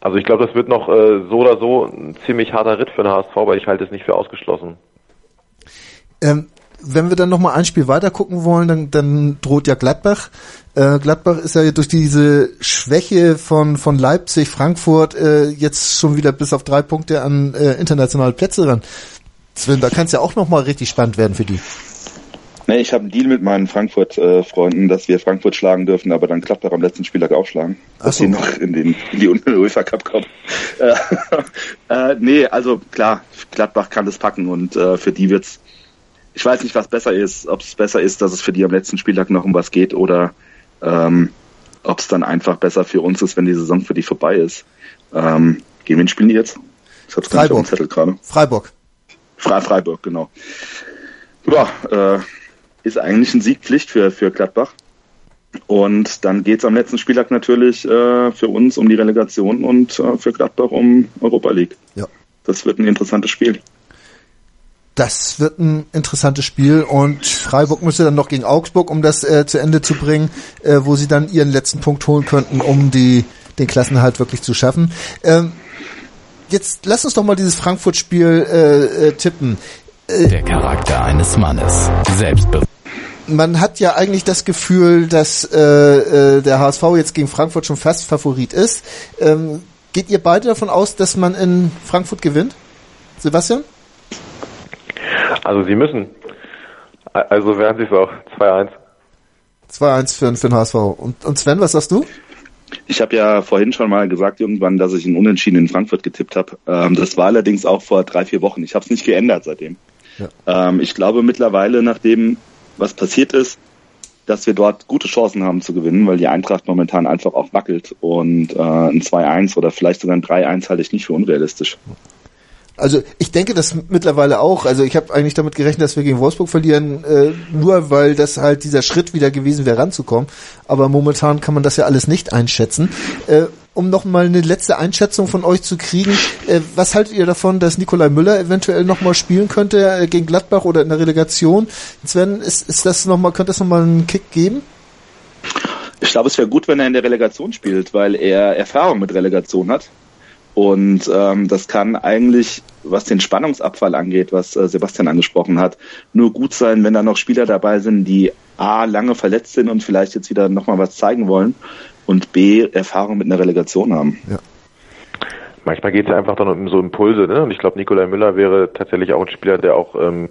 Also ich glaube, das wird noch äh, so oder so ein ziemlich harter Ritt für den HSV, aber ich halte es nicht für ausgeschlossen. Ähm, wenn wir dann noch mal ein Spiel weiter gucken wollen, dann, dann droht ja Gladbach. Äh, Gladbach ist ja durch diese Schwäche von, von Leipzig, Frankfurt äh, jetzt schon wieder bis auf drei Punkte an äh, internationale Plätze ran. Sven, da kann es ja auch noch mal richtig spannend werden für die. Nee, ich habe einen Deal mit meinen Frankfurt-Freunden, dass wir Frankfurt schlagen dürfen, aber dann klappt auch am letzten Spieltag auch schlagen. Ach Dass so. sie noch in, den, in die UEFA Cup kommen. Äh, äh, nee, also klar, Gladbach kann das packen und äh, für die wird's. Ich weiß nicht, was besser ist, ob es besser ist, dass es für die am letzten Spieltag noch um was geht oder ähm, ob es dann einfach besser für uns ist, wenn die Saison für die vorbei ist. Ähm, gegen wen spielen die jetzt? Ich hab's Freiburg. Zettel gerade. Freiburg. Fre Freiburg, genau. Ja, äh, ist eigentlich ein Siegpflicht für, für Gladbach. Und dann geht es am letzten Spieltag natürlich äh, für uns um die Relegation und äh, für Gladbach um Europa League. Ja. Das wird ein interessantes Spiel. Das wird ein interessantes Spiel und Freiburg müsste dann noch gegen Augsburg, um das äh, zu Ende zu bringen, äh, wo sie dann ihren letzten Punkt holen könnten, um die den Klassenhalt wirklich zu schaffen. Ähm, jetzt lass uns doch mal dieses Frankfurt-Spiel äh, äh, tippen. Der Charakter eines Mannes. Selbstbewusst. Man hat ja eigentlich das Gefühl, dass äh, äh, der HSV jetzt gegen Frankfurt schon fast Favorit ist. Ähm, geht ihr beide davon aus, dass man in Frankfurt gewinnt? Sebastian? Also sie müssen. Also werden sie es auch. 2-1. 2-1 für, für den HSV. Und, und Sven, was sagst du? Ich habe ja vorhin schon mal gesagt irgendwann, dass ich einen Unentschieden in Frankfurt getippt habe. Ähm, das war allerdings auch vor drei, vier Wochen. Ich habe es nicht geändert seitdem. Ja. Ähm, ich glaube mittlerweile, nachdem was passiert ist, dass wir dort gute Chancen haben zu gewinnen, weil die Eintracht momentan einfach auch wackelt. Und äh, ein 2-1 oder vielleicht sogar ein 3-1 halte ich nicht für unrealistisch. Also ich denke das mittlerweile auch. Also ich habe eigentlich damit gerechnet, dass wir gegen Wolfsburg verlieren, äh, nur weil das halt dieser Schritt wieder gewesen wäre, ranzukommen. Aber momentan kann man das ja alles nicht einschätzen. Äh, um noch mal eine letzte Einschätzung von euch zu kriegen, äh, was haltet ihr davon, dass Nikolai Müller eventuell noch mal spielen könnte äh, gegen Gladbach oder in der Relegation? Sven, ist, ist das noch mal, könnte das noch mal einen Kick geben? Ich glaube, es wäre gut, wenn er in der Relegation spielt, weil er Erfahrung mit Relegation hat. Und ähm, das kann eigentlich, was den Spannungsabfall angeht, was äh, Sebastian angesprochen hat, nur gut sein, wenn da noch Spieler dabei sind, die A, lange verletzt sind und vielleicht jetzt wieder nochmal was zeigen wollen und B, Erfahrung mit einer Relegation haben. Ja. Manchmal geht es ja einfach dann um so Impulse, ne? Und ich glaube, Nikolai Müller wäre tatsächlich auch ein Spieler, der auch, ähm,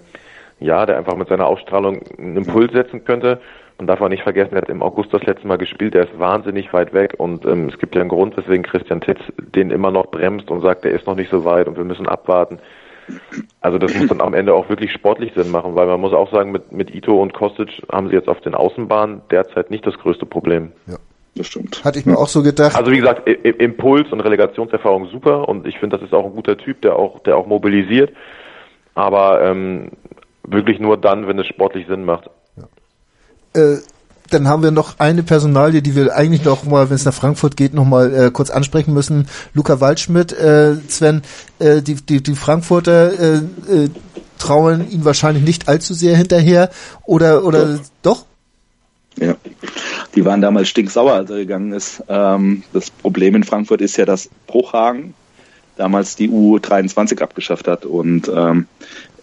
ja, der einfach mit seiner Ausstrahlung einen Impuls setzen könnte. Man darf auch nicht vergessen, er hat im August das letzte Mal gespielt, der ist wahnsinnig weit weg und ähm, es gibt ja einen Grund, weswegen Christian Titz den immer noch bremst und sagt, der ist noch nicht so weit und wir müssen abwarten. Also das muss dann am Ende auch wirklich sportlich Sinn machen, weil man muss auch sagen, mit, mit Ito und Kostic haben sie jetzt auf den Außenbahnen derzeit nicht das größte Problem. Ja. Das stimmt. Hatte ich mir auch so gedacht. Also wie gesagt, Impuls und Relegationserfahrung super und ich finde, das ist auch ein guter Typ, der auch, der auch mobilisiert. Aber ähm, wirklich nur dann, wenn es sportlich Sinn macht. Äh, dann haben wir noch eine Personalie, die wir eigentlich noch mal, wenn es nach Frankfurt geht, noch mal äh, kurz ansprechen müssen. Luca Waldschmidt, äh, Sven, äh, die, die, die Frankfurter äh, äh, trauen ihn wahrscheinlich nicht allzu sehr hinterher oder oder doch? doch? Ja, die waren damals stinksauer, als er gegangen ist. Ähm, das Problem in Frankfurt ist ja, dass Bruchhagen damals die U23 abgeschafft hat und ähm,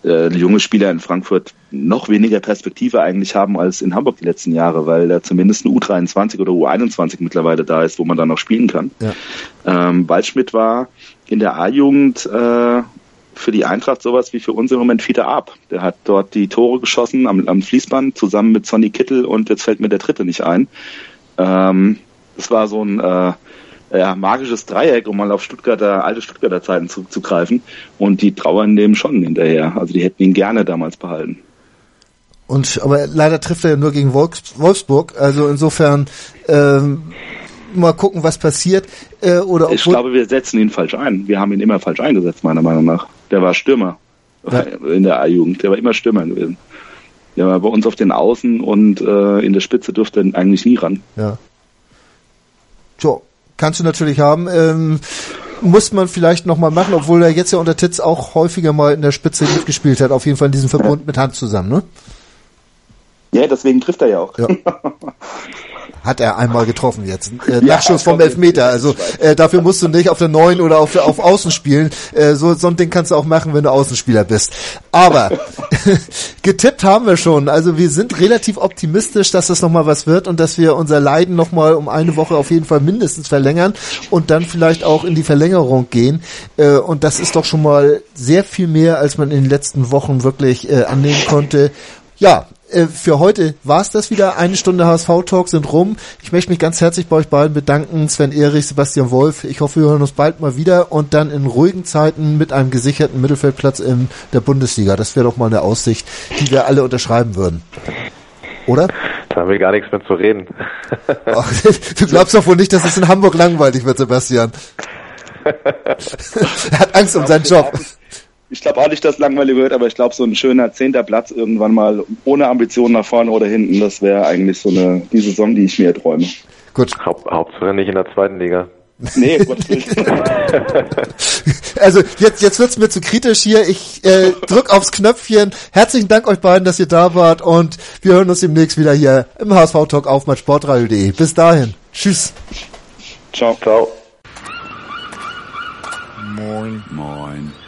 äh, junge Spieler in Frankfurt noch weniger Perspektive eigentlich haben als in Hamburg die letzten Jahre, weil da zumindest eine U23 oder U21 mittlerweile da ist, wo man dann noch spielen kann. Ja. Ähm, Waldschmidt war in der A-Jugend äh, für die Eintracht sowas wie für uns im Moment Fiete Ab. Der hat dort die Tore geschossen am, am Fließband zusammen mit Sonny Kittel und jetzt fällt mir der dritte nicht ein. Ähm, das war so ein äh, ja, magisches Dreieck, um mal auf Stuttgarter, alte Stuttgarter Zeiten zuzugreifen. Und die trauern dem schon hinterher. Also die hätten ihn gerne damals behalten. Und aber leider trifft er ja nur gegen Wolfsburg. Also insofern ähm, mal gucken, was passiert. Äh, oder ich glaube, wir setzen ihn falsch ein. Wir haben ihn immer falsch eingesetzt, meiner Meinung nach. Der war Stürmer ja. in der A-Jugend. Der war immer Stürmer gewesen. Der war bei uns auf den Außen und äh, in der Spitze durfte er eigentlich nie ran. Ja. So, kannst du natürlich haben. Ähm, muss man vielleicht nochmal machen, obwohl er jetzt ja unter Titz auch häufiger mal in der Spitze mitgespielt hat, auf jeden Fall in diesem Verbund mit Hand zusammen, ne? Ja, deswegen trifft er ja auch. Ja. Hat er einmal getroffen jetzt. Äh, Nachschuss vom Elfmeter. Also äh, dafür musst du nicht auf der Neuen oder auf, auf Außen spielen. Äh, so, so ein Ding kannst du auch machen, wenn du Außenspieler bist. Aber getippt haben wir schon. Also wir sind relativ optimistisch, dass das nochmal was wird und dass wir unser Leiden nochmal um eine Woche auf jeden Fall mindestens verlängern und dann vielleicht auch in die Verlängerung gehen. Äh, und das ist doch schon mal sehr viel mehr, als man in den letzten Wochen wirklich äh, annehmen konnte. Ja, für heute war es das wieder. Eine Stunde HSV-Talk sind rum. Ich möchte mich ganz herzlich bei euch beiden bedanken. Sven Erich, Sebastian Wolf. Ich hoffe, wir hören uns bald mal wieder und dann in ruhigen Zeiten mit einem gesicherten Mittelfeldplatz in der Bundesliga. Das wäre doch mal eine Aussicht, die wir alle unterschreiben würden. Oder? Da haben wir gar nichts mehr zu reden. Ach, du glaubst doch wohl nicht, dass es in Hamburg langweilig wird, Sebastian. er hat Angst um seinen Job. Ich glaube auch nicht, dass es langweilig wird, aber ich glaube, so ein schöner zehnter Platz irgendwann mal ohne Ambitionen nach vorne oder hinten, das wäre eigentlich so eine die Saison, die ich mir träume. Gut. Haupt, Hauptsache nicht in der zweiten Liga. Nee, Gott nicht. Also jetzt, jetzt wird's mir zu kritisch hier. Ich äh, drück aufs Knöpfchen. Herzlichen Dank euch beiden, dass ihr da wart und wir hören uns demnächst wieder hier im HSV Talk auf meinsportradio.de. Bis dahin. Tschüss. Ciao. Ciao. Moin. Moin.